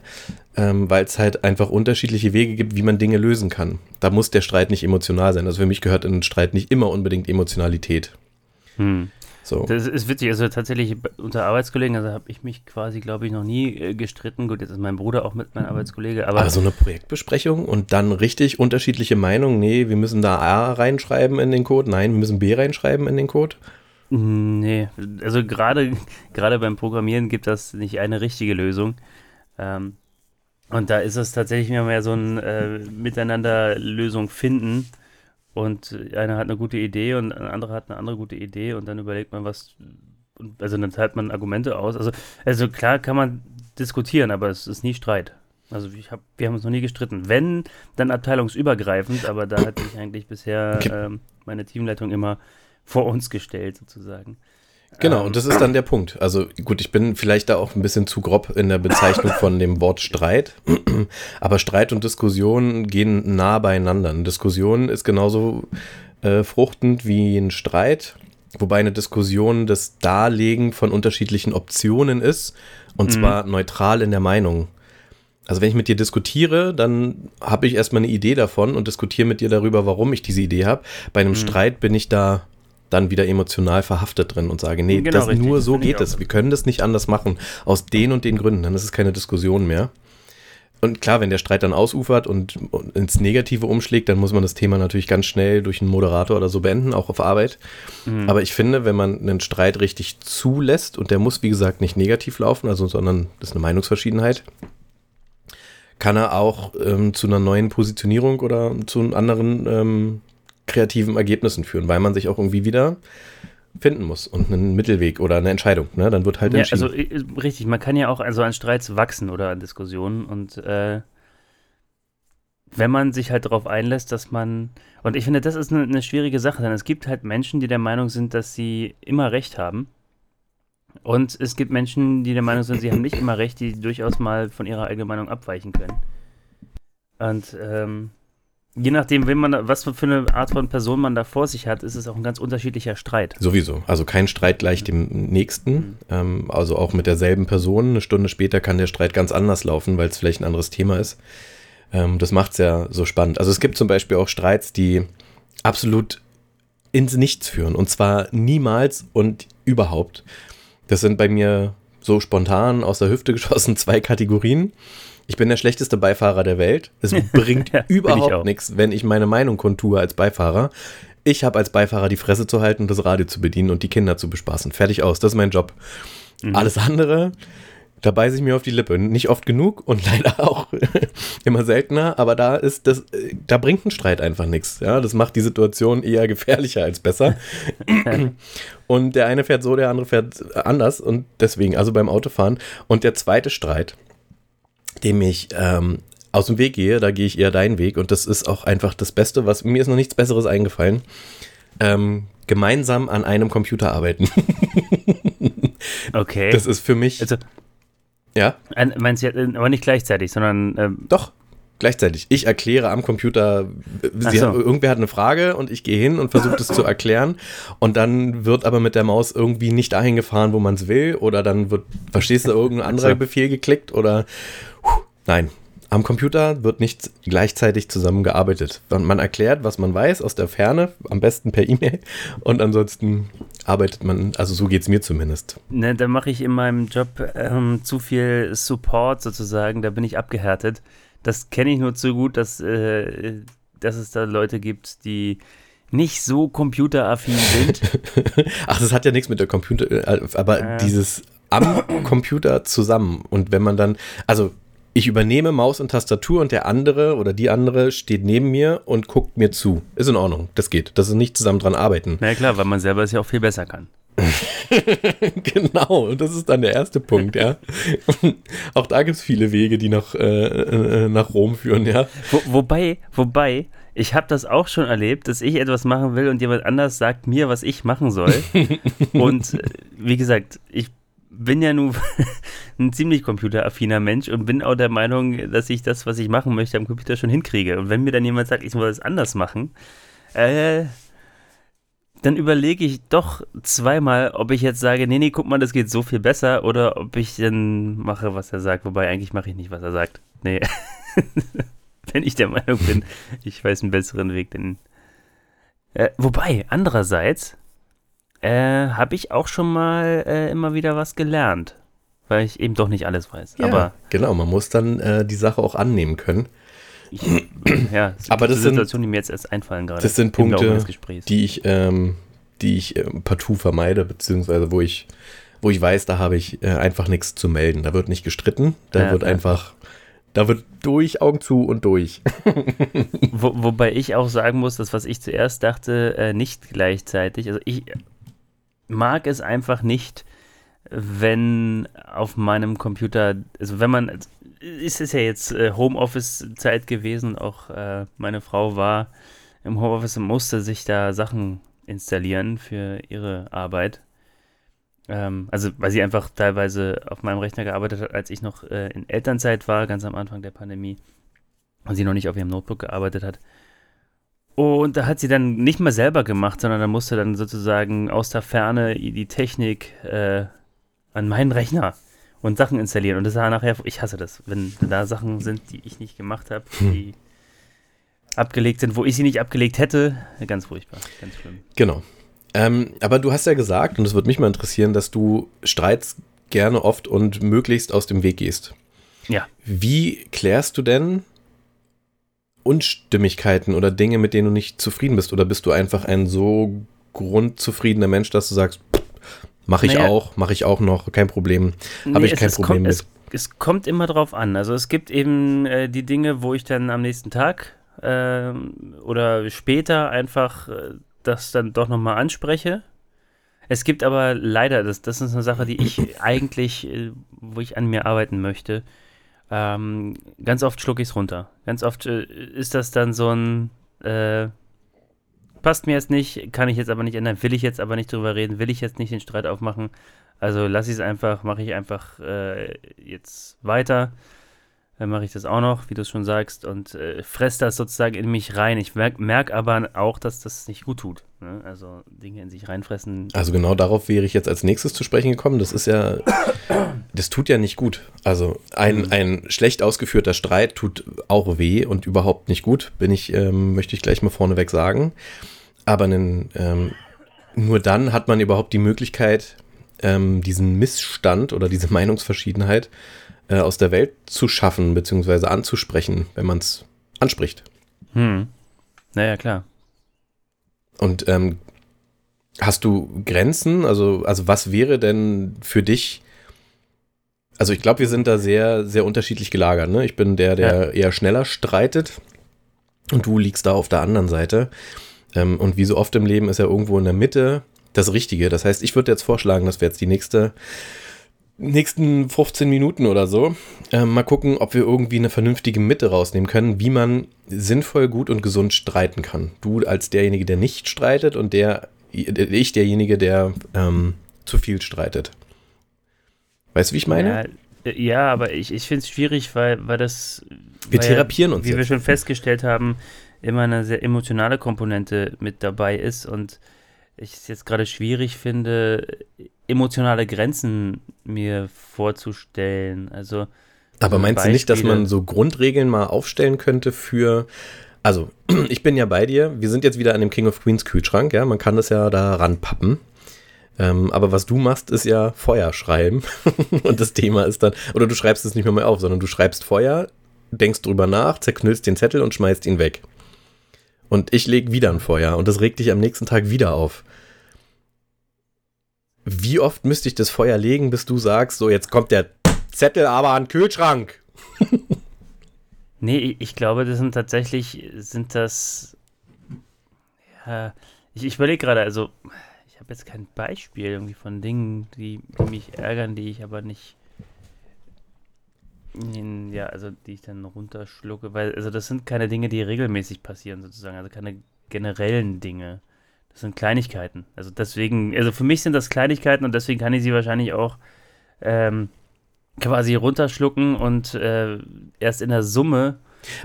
ähm, weil es halt einfach unterschiedliche Wege gibt, wie man Dinge lösen kann. Da muss der Streit nicht emotional sein. Also für mich gehört in einen Streit nicht immer unbedingt Emotionalität. Hm. So. Das ist witzig, also tatsächlich unter Arbeitskollegen, also habe ich mich quasi, glaube ich, noch nie äh, gestritten. Gut, jetzt ist mein Bruder auch mit mein Arbeitskollege, aber Aber so eine Projektbesprechung und dann richtig unterschiedliche Meinungen. Nee, wir müssen da A reinschreiben in den Code. Nein, wir müssen B reinschreiben in den Code. nee, also gerade gerade beim Programmieren gibt das nicht eine richtige Lösung. Ähm, und da ist es tatsächlich immer mehr so ein äh, Miteinander Lösung finden. Und einer hat eine gute Idee und ein anderer hat eine andere gute Idee und dann überlegt man, was, also dann teilt man Argumente aus. Also, also klar kann man diskutieren, aber es ist nie Streit. Also ich hab, wir haben uns noch nie gestritten. Wenn, dann abteilungsübergreifend, aber da hat sich eigentlich bisher Okay. ähm, meine Teamleitung immer vor uns gestellt, sozusagen. Genau, Ähm, und das ist dann der Punkt. Also gut, ich bin vielleicht da auch ein bisschen zu grob in der Bezeichnung von dem Wort Streit, aber Streit und Diskussion gehen nah beieinander. Eine Diskussion ist genauso äh, fruchtend wie ein Streit, wobei eine Diskussion das Darlegen von unterschiedlichen Optionen ist und zwar neutral in der Meinung. Also wenn ich mit dir diskutiere, dann habe ich erstmal eine Idee davon und diskutiere mit dir darüber, warum ich diese Idee habe. Bei einem Streit bin ich da dann wieder emotional verhaftet drin und sage, nee, Genau, das richtig, nur so geht es. Wir können das nicht anders machen. Aus den und den Gründen. Dann ist es keine Diskussion mehr. Und klar, wenn der Streit dann ausufert und, und ins Negative umschlägt, dann muss man das Thema natürlich ganz schnell durch einen Moderator oder so beenden, auch auf Arbeit. Mhm. Aber ich finde, wenn man einen Streit richtig zulässt, und der muss, wie gesagt, nicht negativ laufen, also, sondern das ist eine Meinungsverschiedenheit, kann er auch ähm, zu einer neuen Positionierung oder zu anderen ähm, kreativen Ergebnissen führen, weil man sich auch irgendwie wieder finden muss und einen Mittelweg oder eine Entscheidung. Ne? Dann wird halt Ja, entschieden. also äh, richtig, man kann ja auch also an Streits wachsen oder an Diskussionen und äh, wenn man sich halt darauf einlässt, dass man und ich finde, das ist eine, eine schwierige Sache, denn es gibt halt Menschen, die der Meinung sind, dass sie immer Recht haben und es gibt Menschen, die der Meinung sind, sie haben nicht immer Recht, die durchaus mal von ihrer eigenen Meinung abweichen können. Und ähm, je nachdem, wen man, was für eine Art von Person man da vor sich hat, ist es auch ein ganz unterschiedlicher Streit. Sowieso. Also kein Streit gleich dem nächsten. Ähm, also auch mit derselben Person. Eine Stunde später kann der Streit ganz anders laufen, weil es vielleicht ein anderes Thema ist. Ähm, das macht es ja so spannend. Also es gibt zum Beispiel auch Streits, die absolut ins Nichts führen. Und zwar niemals und überhaupt. Das sind bei mir so spontan aus der Hüfte geschossen zwei Kategorien. Ich bin der schlechteste Beifahrer der Welt. Es bringt Ja, überhaupt nichts, wenn ich meine Meinung kontue als Beifahrer. Ich habe als Beifahrer die Fresse zu halten, das Radio zu bedienen und die Kinder zu bespaßen. Fertig aus, das ist mein Job. Mhm. Alles andere, da beiße ich mir auf die Lippe. Nicht oft genug und leider auch immer seltener, aber da ist das, da bringt ein Streit einfach nichts. Ja, das macht die Situation eher gefährlicher als besser. und der eine fährt so, der andere fährt anders und deswegen, also beim Autofahren. Und der zweite Streit, dem ich ähm, aus dem Weg gehe, da gehe ich eher deinen Weg. Und das ist auch einfach das Beste, was mir ist noch nichts Besseres eingefallen. Ähm, gemeinsam an einem Computer arbeiten. Okay. Das ist für mich. also, ja, ein- meinst du, jetzt, aber nicht gleichzeitig, sondern ähm, doch. Gleichzeitig. Ich erkläre am Computer, sie, so. irgendwer hat eine Frage und ich gehe hin und versuche das zu erklären. Und dann wird aber mit der Maus irgendwie nicht dahin gefahren, wo man es will. Oder dann wird, verstehst du, irgendein anderer so. Befehl geklickt oder. Nein. Am Computer wird nicht gleichzeitig zusammengearbeitet. Man erklärt, was man weiß aus der Ferne, am besten per E-Mail. Und ansonsten arbeitet man, also so geht es mir zumindest. Ne, da mache ich in meinem Job ähm, zu viel Support sozusagen, da bin ich abgehärtet. Das kenne ich nur zu gut, dass, äh, dass es da Leute gibt, die nicht so computeraffin sind. Ach, das hat ja nichts mit der Computer, äh, aber Ja. dieses am Computer zusammen. Und wenn man dann, also ich übernehme Maus und Tastatur und der andere oder die andere steht neben mir und guckt mir zu. Ist in Ordnung, das geht. Das ist nicht zusammen dran arbeiten. Na ja, klar, weil man selber es ja auch viel besser kann. genau, und das ist dann der erste Punkt, ja. Auch da gibt es viele Wege, die nach, äh, äh, nach Rom führen, ja. Wo, wobei, wobei, ich habe das auch schon erlebt, dass ich etwas machen will und jemand anders sagt mir, was ich machen soll. und äh, wie gesagt, ich bin ja nun ein ziemlich computeraffiner Mensch und bin auch der Meinung, dass ich das, was ich machen möchte, am Computer schon hinkriege. Und wenn mir dann jemand sagt, ich soll es anders machen, äh, dann überlege ich doch zweimal, ob ich jetzt sage, nee, nee, guck mal, das geht so viel besser, oder ob ich dann mache, was er sagt. Wobei eigentlich mache ich nicht, was er sagt. Nee. Wenn ich der Meinung bin, ich weiß einen besseren Weg, denn. Äh, wobei, andererseits äh, habe ich auch schon mal äh, immer wieder was gelernt. Weil ich eben doch nicht alles weiß. Aber genau, man muss dann äh, die Sache auch annehmen können. ich, ja, es Aber das sind- Situationen, die mir jetzt erst einfallen gerade. Das sind Punkte, die ich, ähm, die ich ähm, partout vermeide, beziehungsweise wo ich, wo ich weiß, da habe ich äh, einfach nichts zu melden. Da wird nicht gestritten, da Ja, wird ja. einfach, da wird durch, Augen zu und durch. Wo, wobei ich auch sagen muss, dass was ich zuerst dachte, äh, nicht gleichzeitig. Also ich mag es einfach nicht, wenn auf meinem Computer, also wenn man, ist es ja jetzt äh, Homeoffice-Zeit gewesen, auch äh, meine Frau war im Homeoffice und musste sich da Sachen installieren für ihre Arbeit. Ähm, also weil sie einfach teilweise auf meinem Rechner gearbeitet hat, als ich noch äh, in Elternzeit war, ganz am Anfang der Pandemie und sie noch nicht auf ihrem Notebook gearbeitet hat. Und da hat sie dann nicht mal selber gemacht, sondern da musste dann sozusagen aus der Ferne die Technik äh, an meinen Rechner und Sachen installieren. Und das war nachher, ich hasse das, wenn da Sachen sind, die ich nicht gemacht habe, die abgelegt sind, wo ich sie nicht abgelegt hätte. Ganz furchtbar, ganz schlimm. Genau. Ähm, aber du hast ja gesagt, und es würde mich mal interessieren, dass du Streits gerne oft und möglichst aus dem Weg gehst. Ja. Wie klärst du denn Unstimmigkeiten oder Dinge, mit denen du nicht zufrieden bist? Oder bist du einfach ein so grundzufriedener Mensch, dass du sagst, mache ich Naja. auch, mache ich auch noch, kein Problem, habe ich es, kein es Problem kommt, mit. Es, es kommt immer drauf an. Also es gibt eben äh, die Dinge, wo ich dann am nächsten Tag ähm, oder später einfach äh, das dann doch nochmal anspreche. Es gibt aber leider, das, das ist eine Sache, die ich eigentlich, äh, wo ich an mir arbeiten möchte, ähm, ganz oft schlucke ich es runter. Ganz oft äh, ist das dann so ein, äh, passt mir jetzt nicht, kann ich jetzt aber nicht ändern, will ich jetzt aber nicht drüber reden, will ich jetzt nicht den Streit aufmachen. Also lasse ich es einfach, mache ich einfach äh, jetzt weiter. Dann mache ich das auch noch, wie du es schon sagst, und äh, fresse das sozusagen in mich rein. Ich merke merk aber auch, dass das nicht gut tut. Ne? Also Dinge in sich reinfressen. Also genau darauf wäre ich jetzt als nächstes zu sprechen gekommen. Das ist ja, das tut ja nicht gut. Also ein, ein schlecht ausgeführter Streit tut auch weh und überhaupt nicht gut, bin ich, ähm, möchte ich gleich mal vorneweg sagen. Aber einen, ähm, nur dann hat man überhaupt die Möglichkeit, ähm, diesen Missstand oder diese Meinungsverschiedenheit äh, aus der Welt zu schaffen, beziehungsweise anzusprechen, wenn man es anspricht. Hm. Naja, klar. Und ähm, hast du Grenzen? Also, also was wäre denn für dich? Also ich glaube, wir sind da sehr, sehr unterschiedlich gelagert. Ne? Ich bin der, der eher schneller streitet und du liegst da auf der anderen Seite. Ähm, und wie so oft im Leben ist ja irgendwo in der Mitte das Richtige. Das heißt, ich würde jetzt vorschlagen, dass wir jetzt die nächste nächsten 15 Minuten oder so äh, mal gucken, ob wir irgendwie eine vernünftige Mitte rausnehmen können, wie man sinnvoll, gut und gesund streiten kann. Du als derjenige, der nicht streitet und der ich derjenige, der ähm, zu viel streitet. Weißt du, wie ich meine? Ja, ja aber ich, ich finde es schwierig, weil, weil das. Wir therapieren uns. Wie jetzt. wir schon festgestellt haben, immer eine sehr emotionale Komponente mit dabei ist und ich es jetzt gerade schwierig finde, emotionale Grenzen mir vorzustellen. Also. Aber meinst Beispiele. du nicht, dass man so Grundregeln mal aufstellen könnte für. Also, ich bin ja bei dir. Wir sind jetzt wieder an dem King of Queens Kühlschrank, ja. Man kann das ja da ranpappen. Ähm, aber was du machst, ist ja Feuer schreiben. Und das Thema ist dann, oder du schreibst es nicht mehr, mehr auf, sondern du schreibst Feuer, denkst drüber nach, zerknüllst den Zettel und schmeißt ihn weg. Und ich lege wieder ein Feuer und das regt dich am nächsten Tag wieder auf. Wie oft müsste ich das Feuer legen, bis du sagst, so jetzt kommt der Zettel aber an den Kühlschrank? nee, ich glaube, das sind tatsächlich, sind das, ja, ich, ich überlege gerade, also ich habe jetzt kein Beispiel irgendwie von Dingen, die, die mich ärgern, die ich aber nicht ja, also die ich dann runterschlucke, weil, also das sind keine Dinge, die regelmäßig passieren sozusagen, also keine generellen Dinge. Das sind Kleinigkeiten. Also deswegen, also für mich sind das Kleinigkeiten und deswegen kann ich sie wahrscheinlich auch ähm, quasi runterschlucken und äh, erst in der Summe.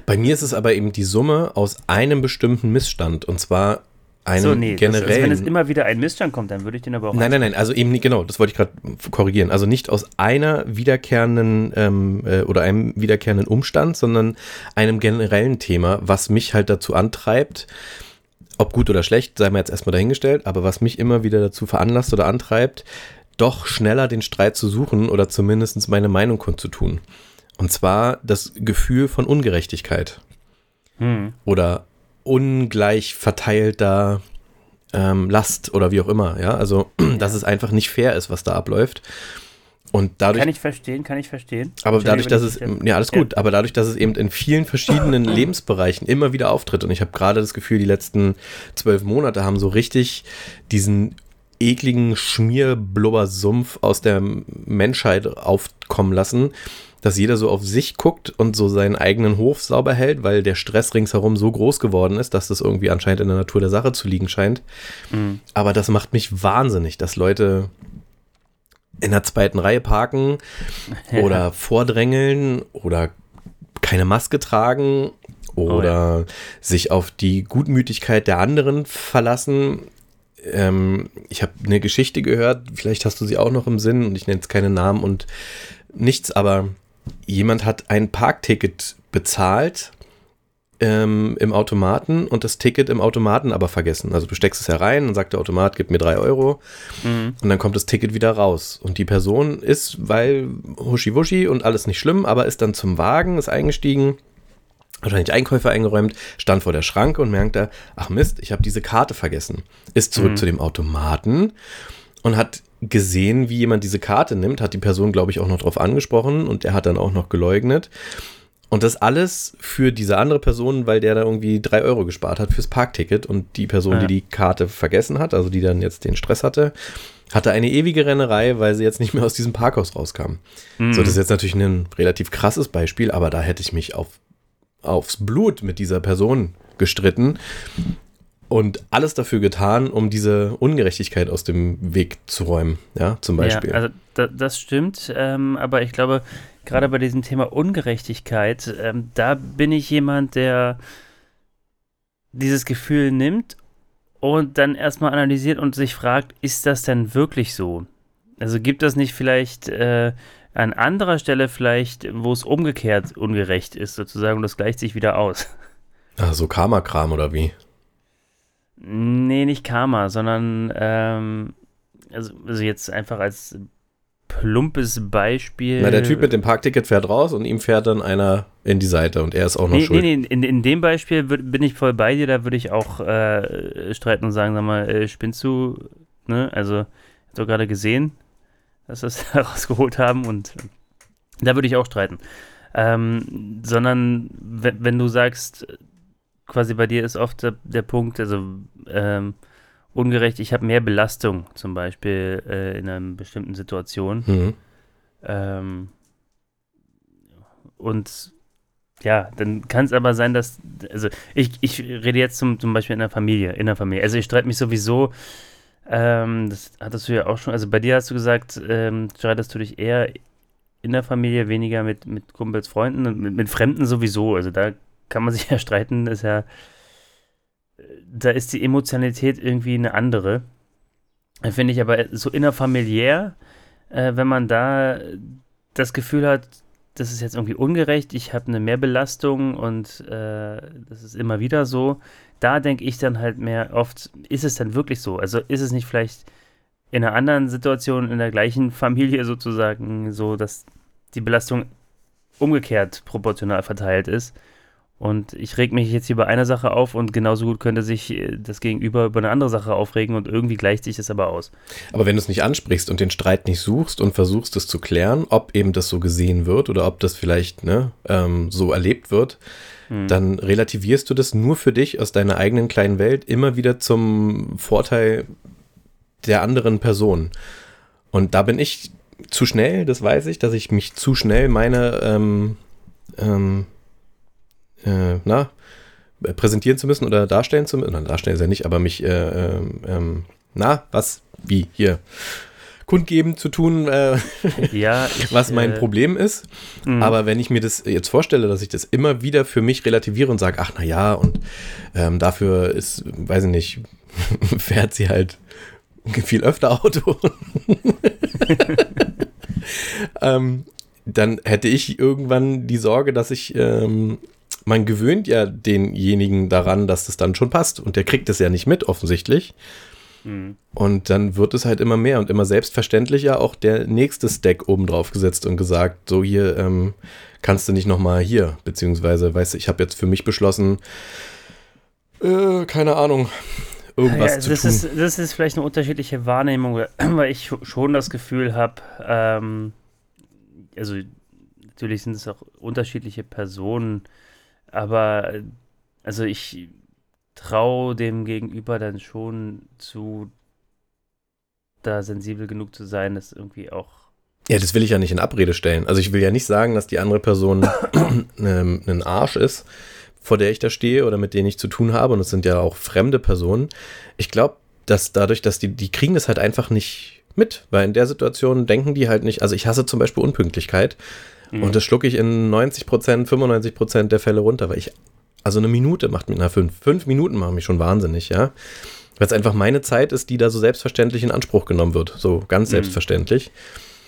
Bei mir ist es aber eben die Summe aus einem bestimmten Missstand und zwar einem so, nee, generellen. Das, also wenn es immer wieder ein Missstand kommt, dann würde ich den aber auch. Nein, nein, nein, also eben nicht, genau, das wollte ich gerade korrigieren. Also nicht aus einer wiederkehrenden ähm, äh, oder einem wiederkehrenden Umstand, sondern einem generellen Thema, was mich halt dazu antreibt, ob gut oder schlecht, sei mir jetzt erstmal dahingestellt, aber was mich immer wieder dazu veranlasst oder antreibt, doch schneller den Streit zu suchen oder zumindest meine Meinung kundzutun. Und zwar das Gefühl von Ungerechtigkeit. Hm. Oder ungleich verteilter ähm, Last oder wie auch immer. Ja, also, dass es einfach nicht fair ist, was da abläuft. Und dadurch, kann ich verstehen, kann ich verstehen. Aber dadurch, dass es, ja, alles gut, ja. aber dadurch, dass es eben in vielen verschiedenen Lebensbereichen immer wieder auftritt und ich habe gerade das Gefühl, die letzten zwölf Monate haben so richtig diesen ekligen Schmierblubbersumpf aus der Menschheit aufkommen lassen, dass jeder so auf sich guckt und so seinen eigenen Hof sauber hält, weil der Stress ringsherum so groß geworden ist, dass das irgendwie anscheinend in der Natur der Sache zu liegen scheint. Mhm. Aber das macht mich wahnsinnig, dass Leute in der zweiten Reihe parken oder ja. vordrängeln oder keine Maske tragen oder oh ja. sich auf die Gutmütigkeit der anderen verlassen. Ähm, ich habe eine Geschichte gehört, vielleicht hast du sie auch noch im Sinn und ich nenne jetzt keine Namen und nichts, aber jemand hat ein Parkticket bezahlt ähm, im Automaten und das Ticket im Automaten aber vergessen. Also du steckst es herein und sagt der Automat, gib mir drei Euro mhm. und dann kommt das Ticket wieder raus. Und die Person ist, weil huschi-wuschi und alles nicht schlimm, aber ist dann zum Wagen, ist eingestiegen, wahrscheinlich Einkäufer eingeräumt, stand vor der Schranke und merkte, ach Mist, ich habe diese Karte vergessen. Ist zurück mhm. zu dem Automaten und hat gesehen, wie jemand diese Karte nimmt, hat die Person, glaube ich, auch noch darauf angesprochen und er hat dann auch noch geleugnet. Und das alles für diese andere Person, weil der da irgendwie drei Euro gespart hat fürs Parkticket und die Person, ja. die die Karte vergessen hat, also die dann jetzt den Stress hatte, hatte eine ewige Rennerei, weil sie jetzt nicht mehr aus diesem Parkhaus rauskam. Mhm. So, das ist jetzt natürlich ein relativ krasses Beispiel, aber da hätte ich mich auf, aufs Blut mit dieser Person gestritten und alles dafür getan, um diese Ungerechtigkeit aus dem Weg zu räumen, ja, zum Beispiel. Ja, also da, das stimmt, ähm, aber ich glaube, gerade bei diesem Thema Ungerechtigkeit, ähm, da bin ich jemand, der dieses Gefühl nimmt und dann erstmal analysiert und sich fragt, ist das denn wirklich so? Also gibt das nicht vielleicht äh, an anderer Stelle vielleicht, wo es umgekehrt ungerecht ist, sozusagen, und das gleicht sich wieder aus? Ah, so Karma-Kram oder wie? Nee, nicht Karma, sondern ähm, also, also jetzt einfach als plumpes Beispiel. Na, der Typ mit dem Parkticket fährt raus und ihm fährt dann einer in die Seite und er ist auch noch nee, schuld. Nee, nee, in, in dem Beispiel würd, bin ich voll bei dir, da würde ich auch äh, streiten und sagen, sag mal, äh, spinnst du, ne? Also, so gerade gesehen, dass wir es rausgeholt haben und da würde ich auch streiten. Ähm, sondern wenn, wenn du sagst, quasi bei dir ist oft der, der Punkt, also ähm, ungerecht, ich habe mehr Belastung zum Beispiel äh, in einer bestimmten Situation. Mhm. Ähm, und ja, dann kann es aber sein, dass, also ich, ich rede jetzt zum, zum Beispiel in der Familie, in der Familie. Also ich streite mich sowieso, ähm, das hattest du ja auch schon, also bei dir hast du gesagt, ähm, streitest du dich eher in der Familie, weniger mit, mit Kumpels, Freunden und mit, mit Fremden sowieso. Also da kann man sich ja streiten, ist ja, da ist die Emotionalität irgendwie eine andere. Finde ich aber so innerfamiliär, äh, wenn man da das Gefühl hat, das ist jetzt irgendwie ungerecht, ich habe eine Mehrbelastung und äh, das ist immer wieder so. Da denke ich dann halt mehr oft, ist es dann wirklich so? Also ist es nicht vielleicht in einer anderen Situation, in der gleichen Familie sozusagen, so dass die Belastung umgekehrt proportional verteilt ist? Und ich reg mich jetzt hier bei einer Sache auf und genauso gut könnte sich äh, das Gegenüber über eine andere Sache aufregen und irgendwie gleicht sich das aber aus. Aber wenn du es nicht ansprichst und den Streit nicht suchst und versuchst es zu klären, ob eben das so gesehen wird oder ob das vielleicht ne, ähm, so erlebt wird, hm. dann relativierst du das nur für dich aus deiner eigenen kleinen Welt immer wieder zum Vorteil der anderen Person. Und da bin ich zu schnell, das weiß ich, dass ich mich zu schnell meine ähm, ähm, äh, na, präsentieren zu müssen oder darstellen zu müssen. Nein, darstellen ist ja nicht, aber mich, äh, ähm, ähm, na, was, wie, hier, kundgeben zu tun, äh, ja, ich, was mein äh, Problem ist. Mh. Aber wenn ich mir das jetzt vorstelle, dass ich das immer wieder für mich relativiere und sage, ach na ja, und ähm, dafür ist, weiß ich nicht, fährt sie halt viel öfter Auto. ähm, dann hätte ich irgendwann die Sorge, dass ich ähm, man gewöhnt ja denjenigen daran, dass das dann schon passt. Und der kriegt es ja nicht mit, offensichtlich. Mhm. Und dann wird es halt immer mehr und immer selbstverständlicher auch der nächste Stack oben drauf gesetzt und gesagt, so hier ähm, kannst du nicht nochmal hier, beziehungsweise, weißt du, ich habe jetzt für mich beschlossen, äh, keine Ahnung, irgendwas ja, zu das tun. Ist, das ist vielleicht eine unterschiedliche Wahrnehmung, weil ich schon das Gefühl habe, ähm, also natürlich sind es auch unterschiedliche Personen, aber also ich traue dem Gegenüber dann schon zu, da sensibel genug zu sein, dass irgendwie auch. Ja, das will ich ja nicht in Abrede stellen. Also ich will ja nicht sagen, dass die andere Person ein Arsch ist, vor der ich da stehe oder mit denen ich zu tun habe. Und es sind ja auch fremde Personen. Ich glaube, dass dadurch, dass die, die kriegen das halt einfach nicht mit, weil in der Situation denken die halt nicht, also ich hasse zum Beispiel Unpünktlichkeit. Mhm. Und das schlucke ich in 90 Prozent, 95 Prozent der Fälle runter, weil ich, also eine Minute macht mich, na fünf, fünf Minuten machen mich schon wahnsinnig, ja. Weil es einfach meine Zeit ist, die da so selbstverständlich in Anspruch genommen wird. So ganz mhm. selbstverständlich.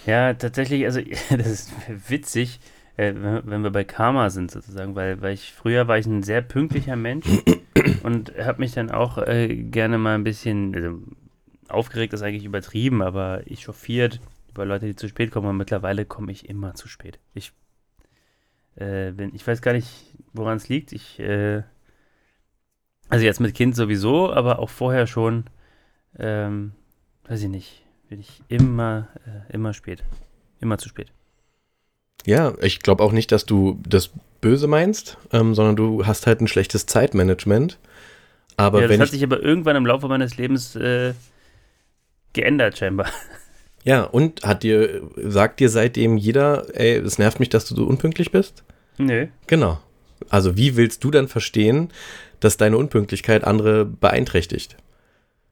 Ja, tatsächlich, also das ist witzig, äh, wenn wir bei Karma sind sozusagen, weil, weil ich früher war ich ein sehr pünktlicher Mensch und habe mich dann auch äh, gerne mal ein bisschen, also aufgeregt ist eigentlich übertrieben, aber ich chauffiert über Leute, die zu spät kommen und mittlerweile komme ich immer zu spät. Ich, äh, bin, ich weiß gar nicht, woran es liegt. Ich, äh, also jetzt mit Kind sowieso, aber auch vorher schon, ähm, weiß ich nicht, bin ich immer, äh, immer spät. Immer zu spät. Ja, ich glaube auch nicht, dass du das böse meinst, ähm, sondern du hast halt ein schlechtes Zeitmanagement. Aber ja, das hat sich aber irgendwann im Laufe meines Lebens äh, geändert, scheinbar. Ja, und hat dir, sagt dir seitdem jeder, ey, es nervt mich, dass du so unpünktlich bist? Nee. Genau. Also wie willst du dann verstehen, dass deine Unpünktlichkeit andere beeinträchtigt?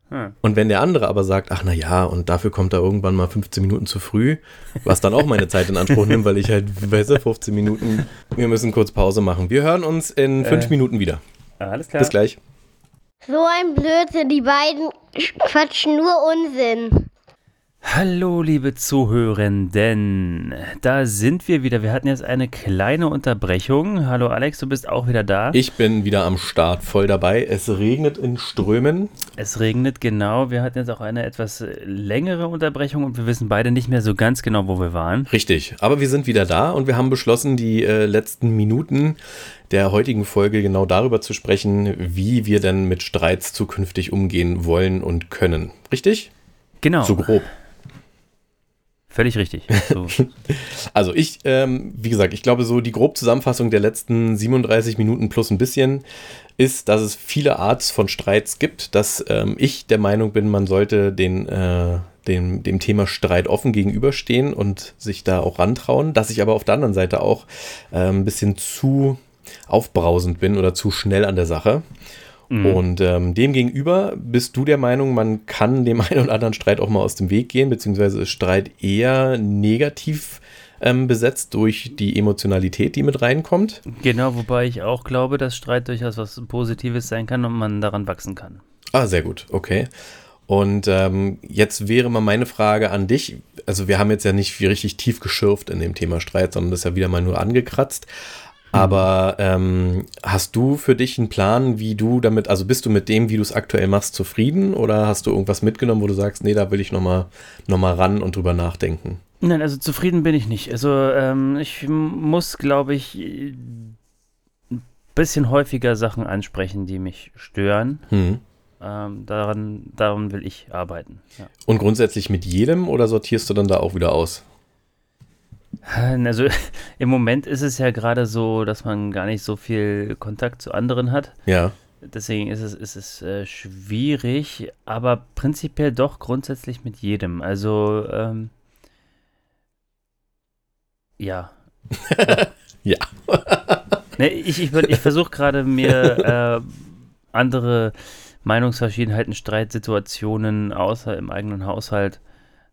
Hm. Und wenn der andere aber sagt, ach na ja, und dafür kommt er irgendwann mal 15 Minuten zu früh, was dann auch meine Zeit in Anspruch nimmt, weil ich halt, weißt du, 15 Minuten, wir müssen kurz Pause machen. Wir hören uns in fünf äh, Minuten wieder. Alles klar. Bis gleich. So ein Blödsinn, die beiden quatschen nur Unsinn. Hallo, liebe Zuhörenden. Da sind wir wieder. Wir hatten jetzt eine kleine Unterbrechung. Hallo Alex, du bist auch wieder da. Ich bin wieder am Start, voll dabei. Es regnet in Strömen. Es regnet, genau. Wir hatten jetzt auch eine etwas längere Unterbrechung und wir wissen beide nicht mehr so ganz genau, wo wir waren. Richtig, aber wir sind wieder da und wir haben beschlossen, die äh, letzten Minuten der heutigen Folge genau darüber zu sprechen, wie wir denn mit Streits zukünftig umgehen wollen und können. Richtig? Genau. So grob. Völlig richtig. So. also ich, ähm, wie gesagt, ich glaube so die grobe Zusammenfassung der letzten 37 Minuten plus ein bisschen ist, dass es viele Arts von Streits gibt, dass ähm, ich der Meinung bin, man sollte den, äh, dem, dem Thema Streit offen gegenüberstehen und sich da auch rantrauen, dass ich aber auf der anderen Seite auch äh, ein bisschen zu aufbrausend bin oder zu schnell an der Sache. Mhm. Und ähm, demgegenüber bist du der Meinung, man kann dem einen oder anderen Streit auch mal aus dem Weg gehen, beziehungsweise ist Streit eher negativ ähm, besetzt durch die Emotionalität, die mit reinkommt. Genau, wobei ich auch glaube, dass Streit durchaus was Positives sein kann und man daran wachsen kann. Ah, sehr gut, okay. Und ähm, jetzt wäre mal meine Frage an dich. Also wir haben jetzt ja nicht richtig tief geschürft in dem Thema Streit, sondern das ja wieder mal nur angekratzt. Aber ähm, hast du für dich einen Plan, wie du damit, also bist du mit dem, wie du es aktuell machst, zufrieden oder hast du irgendwas mitgenommen, wo du sagst, nee, da will ich nochmal noch mal ran und drüber nachdenken? Nein, also zufrieden bin ich nicht. Also ähm, ich muss, glaube ich, ein bisschen häufiger Sachen ansprechen, die mich stören. Hm. Ähm, daran, daran will ich arbeiten. Ja. Und grundsätzlich mit jedem oder sortierst du dann da auch wieder aus? Also im Moment ist es ja gerade so, dass man gar nicht so viel Kontakt zu anderen hat. Ja. Deswegen ist es, ist es äh, schwierig, aber prinzipiell doch grundsätzlich mit jedem. Also ähm, ja. ja. ne, ich ich, ich versuche gerade mir äh, andere Meinungsverschiedenheiten, Streitsituationen außer im eigenen Haushalt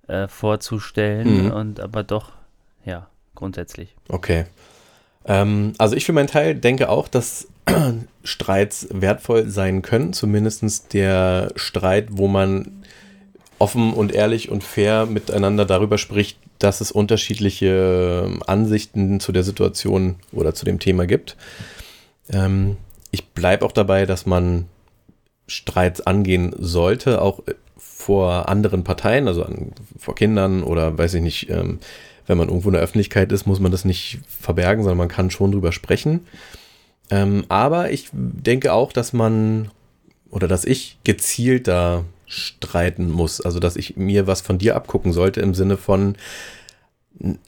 äh, vorzustellen mhm. und aber doch, ja, grundsätzlich. Okay. Ähm, also ich für meinen Teil denke auch, dass Streits wertvoll sein können, zumindest der Streit, wo man offen und ehrlich und fair miteinander darüber spricht, dass es unterschiedliche ähm, Ansichten zu der Situation oder zu dem Thema gibt. Ähm, ich bleibe auch dabei, dass man Streits angehen sollte, auch äh, vor anderen Parteien, also an, vor Kindern oder weiß ich nicht, ähm, wenn man irgendwo in der Öffentlichkeit ist, muss man das nicht verbergen, sondern man kann schon drüber sprechen. Ähm, aber ich denke auch, dass man oder dass ich gezielter streiten muss. Also, dass ich mir was von dir abgucken sollte im Sinne von,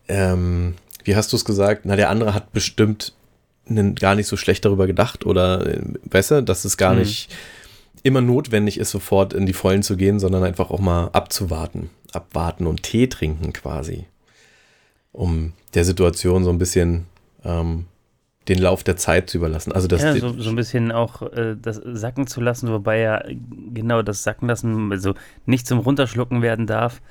ähm, wie hast du es gesagt? Na, der andere hat bestimmt gar nicht so schlecht darüber gedacht oder, äh, weißt du, dass es gar mhm. nicht immer notwendig ist, sofort in die Vollen zu gehen, sondern einfach auch mal abzuwarten. Abwarten und Tee trinken quasi. Um der Situation so ein bisschen ähm, den Lauf der Zeit zu überlassen. Also das ja, so, so ein bisschen auch äh, das sacken zu lassen, wobei ja genau das Sacken lassen, also nicht zum Runterschlucken werden darf.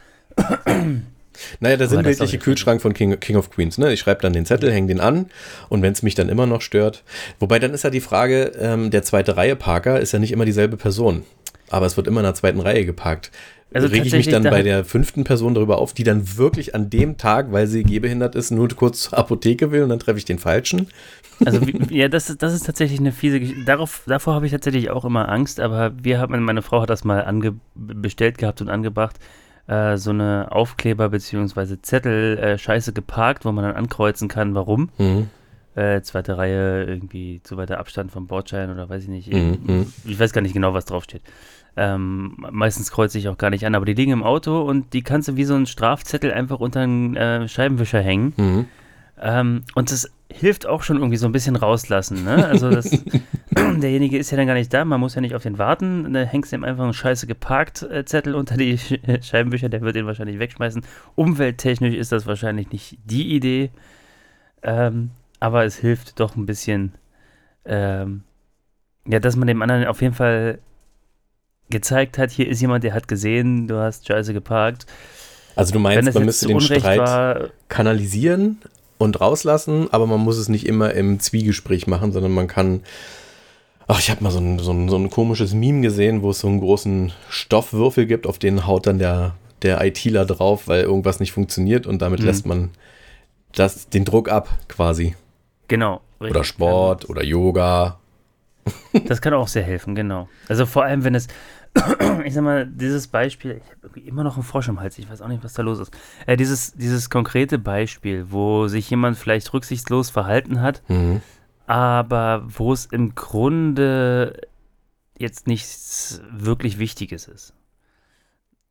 Naja, der sinnbildliche Kühlschrank von King, King, of Queens. Ne? Ich schreibe dann den Zettel, hänge den an und wenn es mich dann immer noch stört. Wobei dann ist ja die Frage, ähm, der zweite Reihe Parker ist ja nicht immer dieselbe Person. Aber es wird immer in der zweiten Reihe geparkt. Also rege ich mich dann bei der fünften Person darüber auf, die dann wirklich an dem Tag, weil sie gehbehindert ist, nur kurz zur Apotheke will und dann treffe ich den Falschen. Also ja, das, das ist tatsächlich eine fiese Geschichte. Darauf, davor habe ich tatsächlich auch immer Angst, aber wir haben, meine Frau hat das mal ange, bestellt gehabt und angebracht, äh, so eine Aufkleber bzw. Zettel äh, scheiße geparkt, wo man dann ankreuzen kann, warum. Mhm. Äh, zweite Reihe, irgendwie zu weiter Abstand vom Bordschein oder weiß ich nicht. Mhm. mhm. Ich weiß gar nicht genau, was draufsteht. Ähm, meistens kreuze ich auch gar nicht an, aber die liegen im Auto und die kannst du wie so einen Strafzettel einfach unter einen äh, Scheibenwischer hängen. Mhm. Ähm, und das hilft auch schon irgendwie so ein bisschen rauslassen. Ne? Also das, derjenige ist ja dann gar nicht da, man muss ja nicht auf den warten. Da hängst du ihm einfach einen scheiße geparkt äh, Zettel unter die Scheibenwischer, der wird ihn wahrscheinlich wegschmeißen. Umwelttechnisch ist das wahrscheinlich nicht die Idee. Ähm, aber es hilft doch ein bisschen, ähm, ja, dass man dem anderen auf jeden Fall gezeigt hat, hier ist jemand, der hat gesehen, du hast scheiße geparkt. Also du meinst, man müsste den Streit war, kanalisieren und rauslassen, aber man muss es nicht immer im Zwiegespräch machen, sondern man kann Ach, ich habe mal so ein, so, ein, so ein komisches Meme gesehen, wo es so einen großen Stoffwürfel gibt, auf den haut dann der, der ITler drauf, weil irgendwas nicht funktioniert und damit mhm. lässt man das, den Druck ab quasi. Genau. Richtig. Oder Sport oder Yoga. Das kann auch sehr helfen, genau. Also vor allem, wenn es, ich sag mal, dieses Beispiel, ich habe immer noch einen Frosch im Hals, ich weiß auch nicht, was da los ist. Äh, dieses, dieses konkrete Beispiel, wo sich jemand vielleicht rücksichtslos verhalten hat, mhm. aber wo es im Grunde jetzt nichts wirklich Wichtiges ist.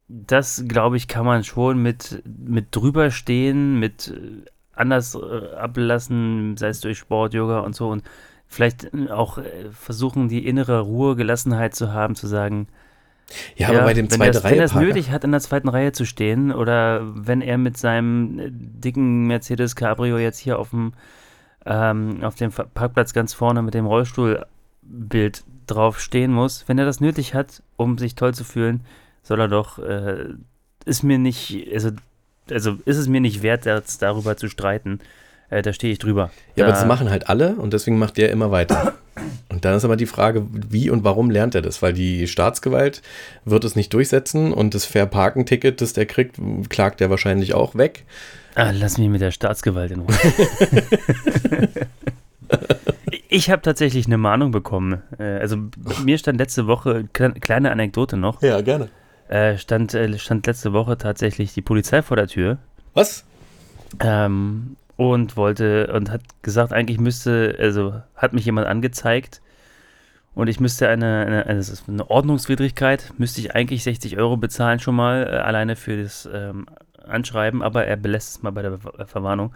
Das, glaube ich, kann man schon mit, mit drüberstehen, mit äh, anders äh, ablassen, sei es durch Sport, Yoga und so und vielleicht auch äh, versuchen, die innere Ruhe, Gelassenheit zu haben, zu sagen, Ja, aber bei dem wenn zweiten Reihe Wenn er es nötig hat, in der zweiten Reihe zu stehen oder wenn er mit seinem äh, dicken Mercedes Cabrio jetzt hier auf dem, ähm, auf dem Parkplatz ganz vorne mit dem Rollstuhlbild drauf stehen muss, wenn er das nötig hat, um sich toll zu fühlen, soll er doch, äh, ist mir nicht, also, also ist es mir nicht wert, jetzt darüber zu streiten. Äh, da stehe ich drüber. Ja, aber Da- das machen halt alle und deswegen macht der immer weiter. Und dann ist aber die Frage, wie und warum lernt er das? Weil die Staatsgewalt wird es nicht durchsetzen und das Fair-Parken-Ticket, das der kriegt, klagt er wahrscheinlich auch weg. Ah, lass mich mit der Staatsgewalt in Ruhe. ich habe tatsächlich eine Mahnung bekommen. Äh, Also mir stand letzte Woche, kle- kleine Anekdote noch, Ja, gerne. äh, stand, äh, stand letzte Woche tatsächlich die Polizei vor der Tür Was? ähm, und wollte und hat gesagt, eigentlich müsste, also hat mich jemand angezeigt und ich müsste eine, eine, eine, eine Ordnungswidrigkeit, müsste ich eigentlich 60 Euro bezahlen schon mal, äh, alleine für das ähm, Anschreiben, aber er belässt es mal bei der Ver Verwarnung.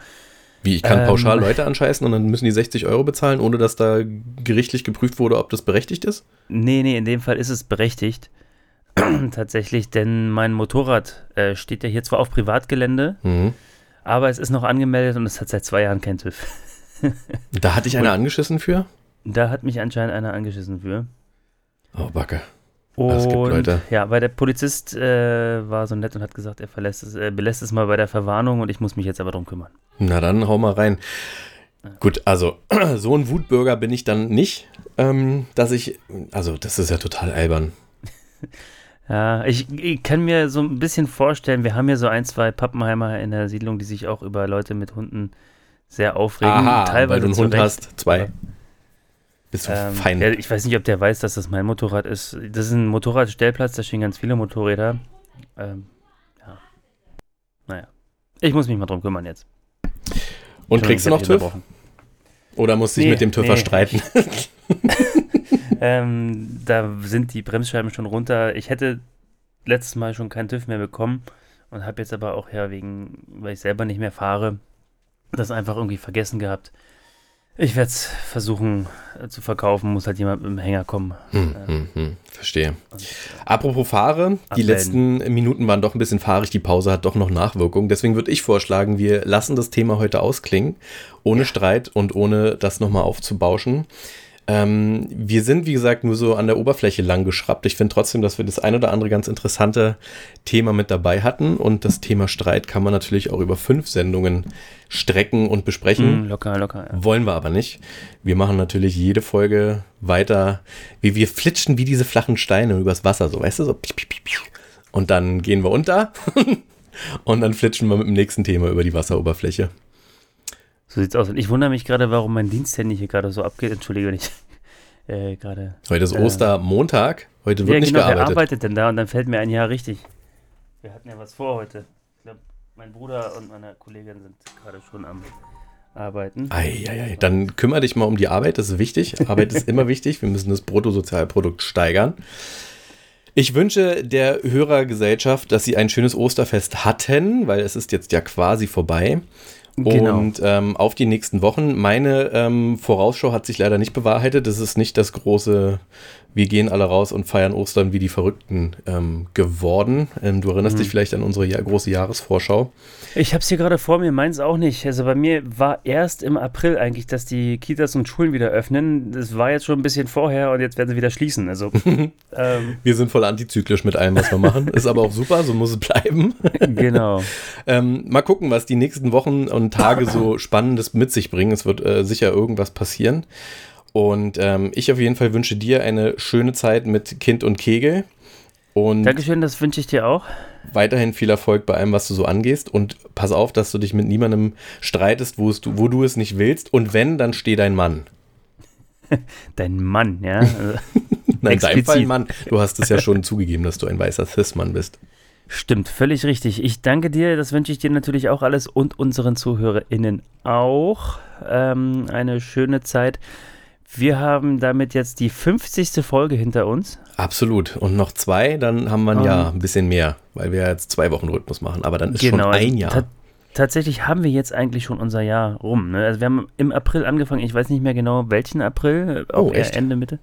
Wie, ich kann Ähm. pauschal Leute anscheißen und dann müssen die 60 Euro bezahlen, ohne dass da gerichtlich geprüft wurde, ob das berechtigt ist? Nee, nee, in dem Fall ist es berechtigt. Tatsächlich, denn mein Motorrad äh, steht ja hier zwar auf Privatgelände, Mhm. Aber es ist noch angemeldet und es hat seit zwei Jahren kein TÜV. Da hatte ich eine angeschissen für? Da hat mich anscheinend einer angeschissen für. Oh, Backe. Und es gibt Leute. ja, weil der Polizist äh, war so nett und hat gesagt, er verlässt es, äh, belässt es mal bei der Verwarnung und ich muss mich jetzt aber drum kümmern. Na dann hau mal rein. Gut, also so ein Wutbürger bin ich dann nicht, ähm, dass ich, also das ist ja total albern. Ja, ich, ich kann mir so ein bisschen vorstellen, wir haben ja so ein, zwei Pappenheimer in der Siedlung, die sich auch über Leute mit Hunden sehr aufregen. Aha, weil du einen Hund Recht. hast, zwei. Bist du Ähm, fein. ja, ich weiß nicht, ob der weiß, dass das mein Motorrad ist. Das ist ein Motorradstellplatz, da stehen ganz viele Motorräder. Ähm, ja. Naja. Ich muss mich mal drum kümmern jetzt. Und kriegst du noch TÜV? Oder musst du dich Nee, mit dem TÜV nee. streiten? Ähm, da sind die Bremsscheiben schon runter. Ich hätte letztes Mal schon keinen TÜV mehr bekommen und habe jetzt aber auch ja wegen, weil ich selber nicht mehr fahre, das einfach irgendwie vergessen gehabt. Ich werde es versuchen äh, zu verkaufen, muss halt jemand mit dem Hänger kommen. Hm, Äh, hm, hm, verstehe. und, äh, Apropos Fahre, die letzten Minuten waren doch ein bisschen fahrig, die Pause hat doch noch Nachwirkung. Deswegen würde ich vorschlagen, wir lassen das Thema heute ausklingen, ohne Streit und ohne das nochmal aufzubauschen. Ähm, wir sind, wie gesagt, nur so an der Oberfläche lang geschraubt. Ich finde trotzdem, dass wir das ein oder andere ganz interessante Thema mit dabei hatten. Und das Thema Streit kann man natürlich auch über fünf Sendungen strecken und besprechen. mh, locker, locker. Ja. Wollen wir aber nicht. Wir machen natürlich jede Folge weiter, wie wir flitschen wie diese flachen Steine übers Wasser, so weißt du, so. Und dann gehen wir unter und dann flitschen wir mit dem nächsten Thema über die Wasseroberfläche. So sieht's aus. Und ich wundere mich gerade, warum mein Diensthandy hier gerade so abgeht. Entschuldige, wenn ich äh, gerade. Heute ist Äh, Ostermontag, heute wird Ja, nicht genau, wer gearbeitet. arbeitet denn da? Und dann fällt mir ein, ja, richtig. Wir hatten ja was vor heute. Ich glaube, mein Bruder und meine Kollegin sind gerade schon am Arbeiten. Eieiei, dann kümmere dich mal um die Arbeit, das ist wichtig. Arbeit ist immer wichtig, wir müssen das Bruttosozialprodukt steigern. Ich wünsche der Hörergesellschaft, dass sie ein schönes Osterfest hatten, weil es ist jetzt ja quasi vorbei. Genau. Und ähm, auf die nächsten Wochen. Meine ähm, Vorausschau hat sich leider nicht bewahrheitet. Das ist nicht das große, wir gehen alle raus und feiern Ostern wie die Verrückten ähm, geworden. Ähm, du erinnerst Mhm. dich vielleicht an unsere ja große Jahresvorschau. Ich habe es hier gerade vor mir, meins auch nicht. Also bei mir war erst im April eigentlich, dass die Kitas und Schulen wieder öffnen. Das war jetzt schon ein bisschen vorher und jetzt werden sie wieder schließen. Also ähm, Wir sind voll antizyklisch mit allem, was wir machen. Ist aber auch super, so muss es bleiben. genau. Ähm, mal gucken, was die nächsten Wochen und Tage so Spannendes mit sich bringen. Es wird äh, sicher irgendwas passieren. Und ähm, ich auf jeden Fall wünsche dir eine schöne Zeit mit Kind und Kegel. Und Dankeschön, das wünsche ich dir auch. weiterhin viel Erfolg bei allem, was du so angehst. Und pass auf, dass du dich mit niemandem streitest, wo, du, wo du es nicht willst. Und wenn, dann steh dein Mann. Dein Mann, ja. Also, Nein, Explizit. Fall Mann. Du hast es ja schon zugegeben, dass du ein weißer Cis-Mann bist. Stimmt, völlig richtig. Ich danke dir, das wünsche ich dir natürlich auch alles und unseren ZuhörerInnen auch. Ähm, eine schöne Zeit. Wir haben damit jetzt die 50. Folge hinter uns. Absolut. Und noch zwei, dann haben wir ein Ähm. Jahr, ein bisschen mehr, weil wir jetzt zwei Wochen Rhythmus machen. Aber dann ist schon also ein Jahr. ta- tatsächlich haben wir jetzt eigentlich schon unser Jahr rum. Ne? Also wir haben im April angefangen, ich weiß nicht mehr genau welchen April, ob Oh, echt? Ende, Mitte.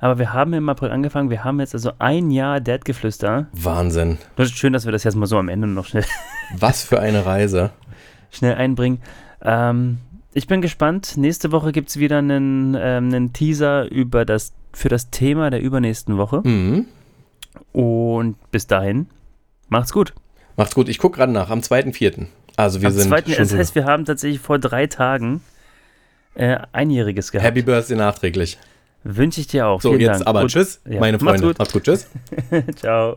Aber wir haben im April angefangen. Wir haben jetzt also ein Jahr Dad-Geflüster. Wahnsinn. Das ist schön, dass wir das jetzt mal so am Ende noch schnell, Was für eine Reise. schnell einbringen. Ähm, ich bin gespannt. Nächste Woche gibt es wieder einen, ähm, einen Teaser über das, für das Thema der übernächsten Woche. Mhm. Und bis dahin, macht's gut. Macht's gut. Ich gucke gerade nach. Am 2.4. Also wir Am sind zweiten, das heißt, wir haben tatsächlich vor drei Tagen äh, Einjähriges gehabt. Happy Birthday nachträglich. Wünsche ich dir auch. So, Vielen jetzt Dank. aber Gut. tschüss, Ja. meine Macht's Freunde. gut. Macht's gut. Tschüss. Ciao.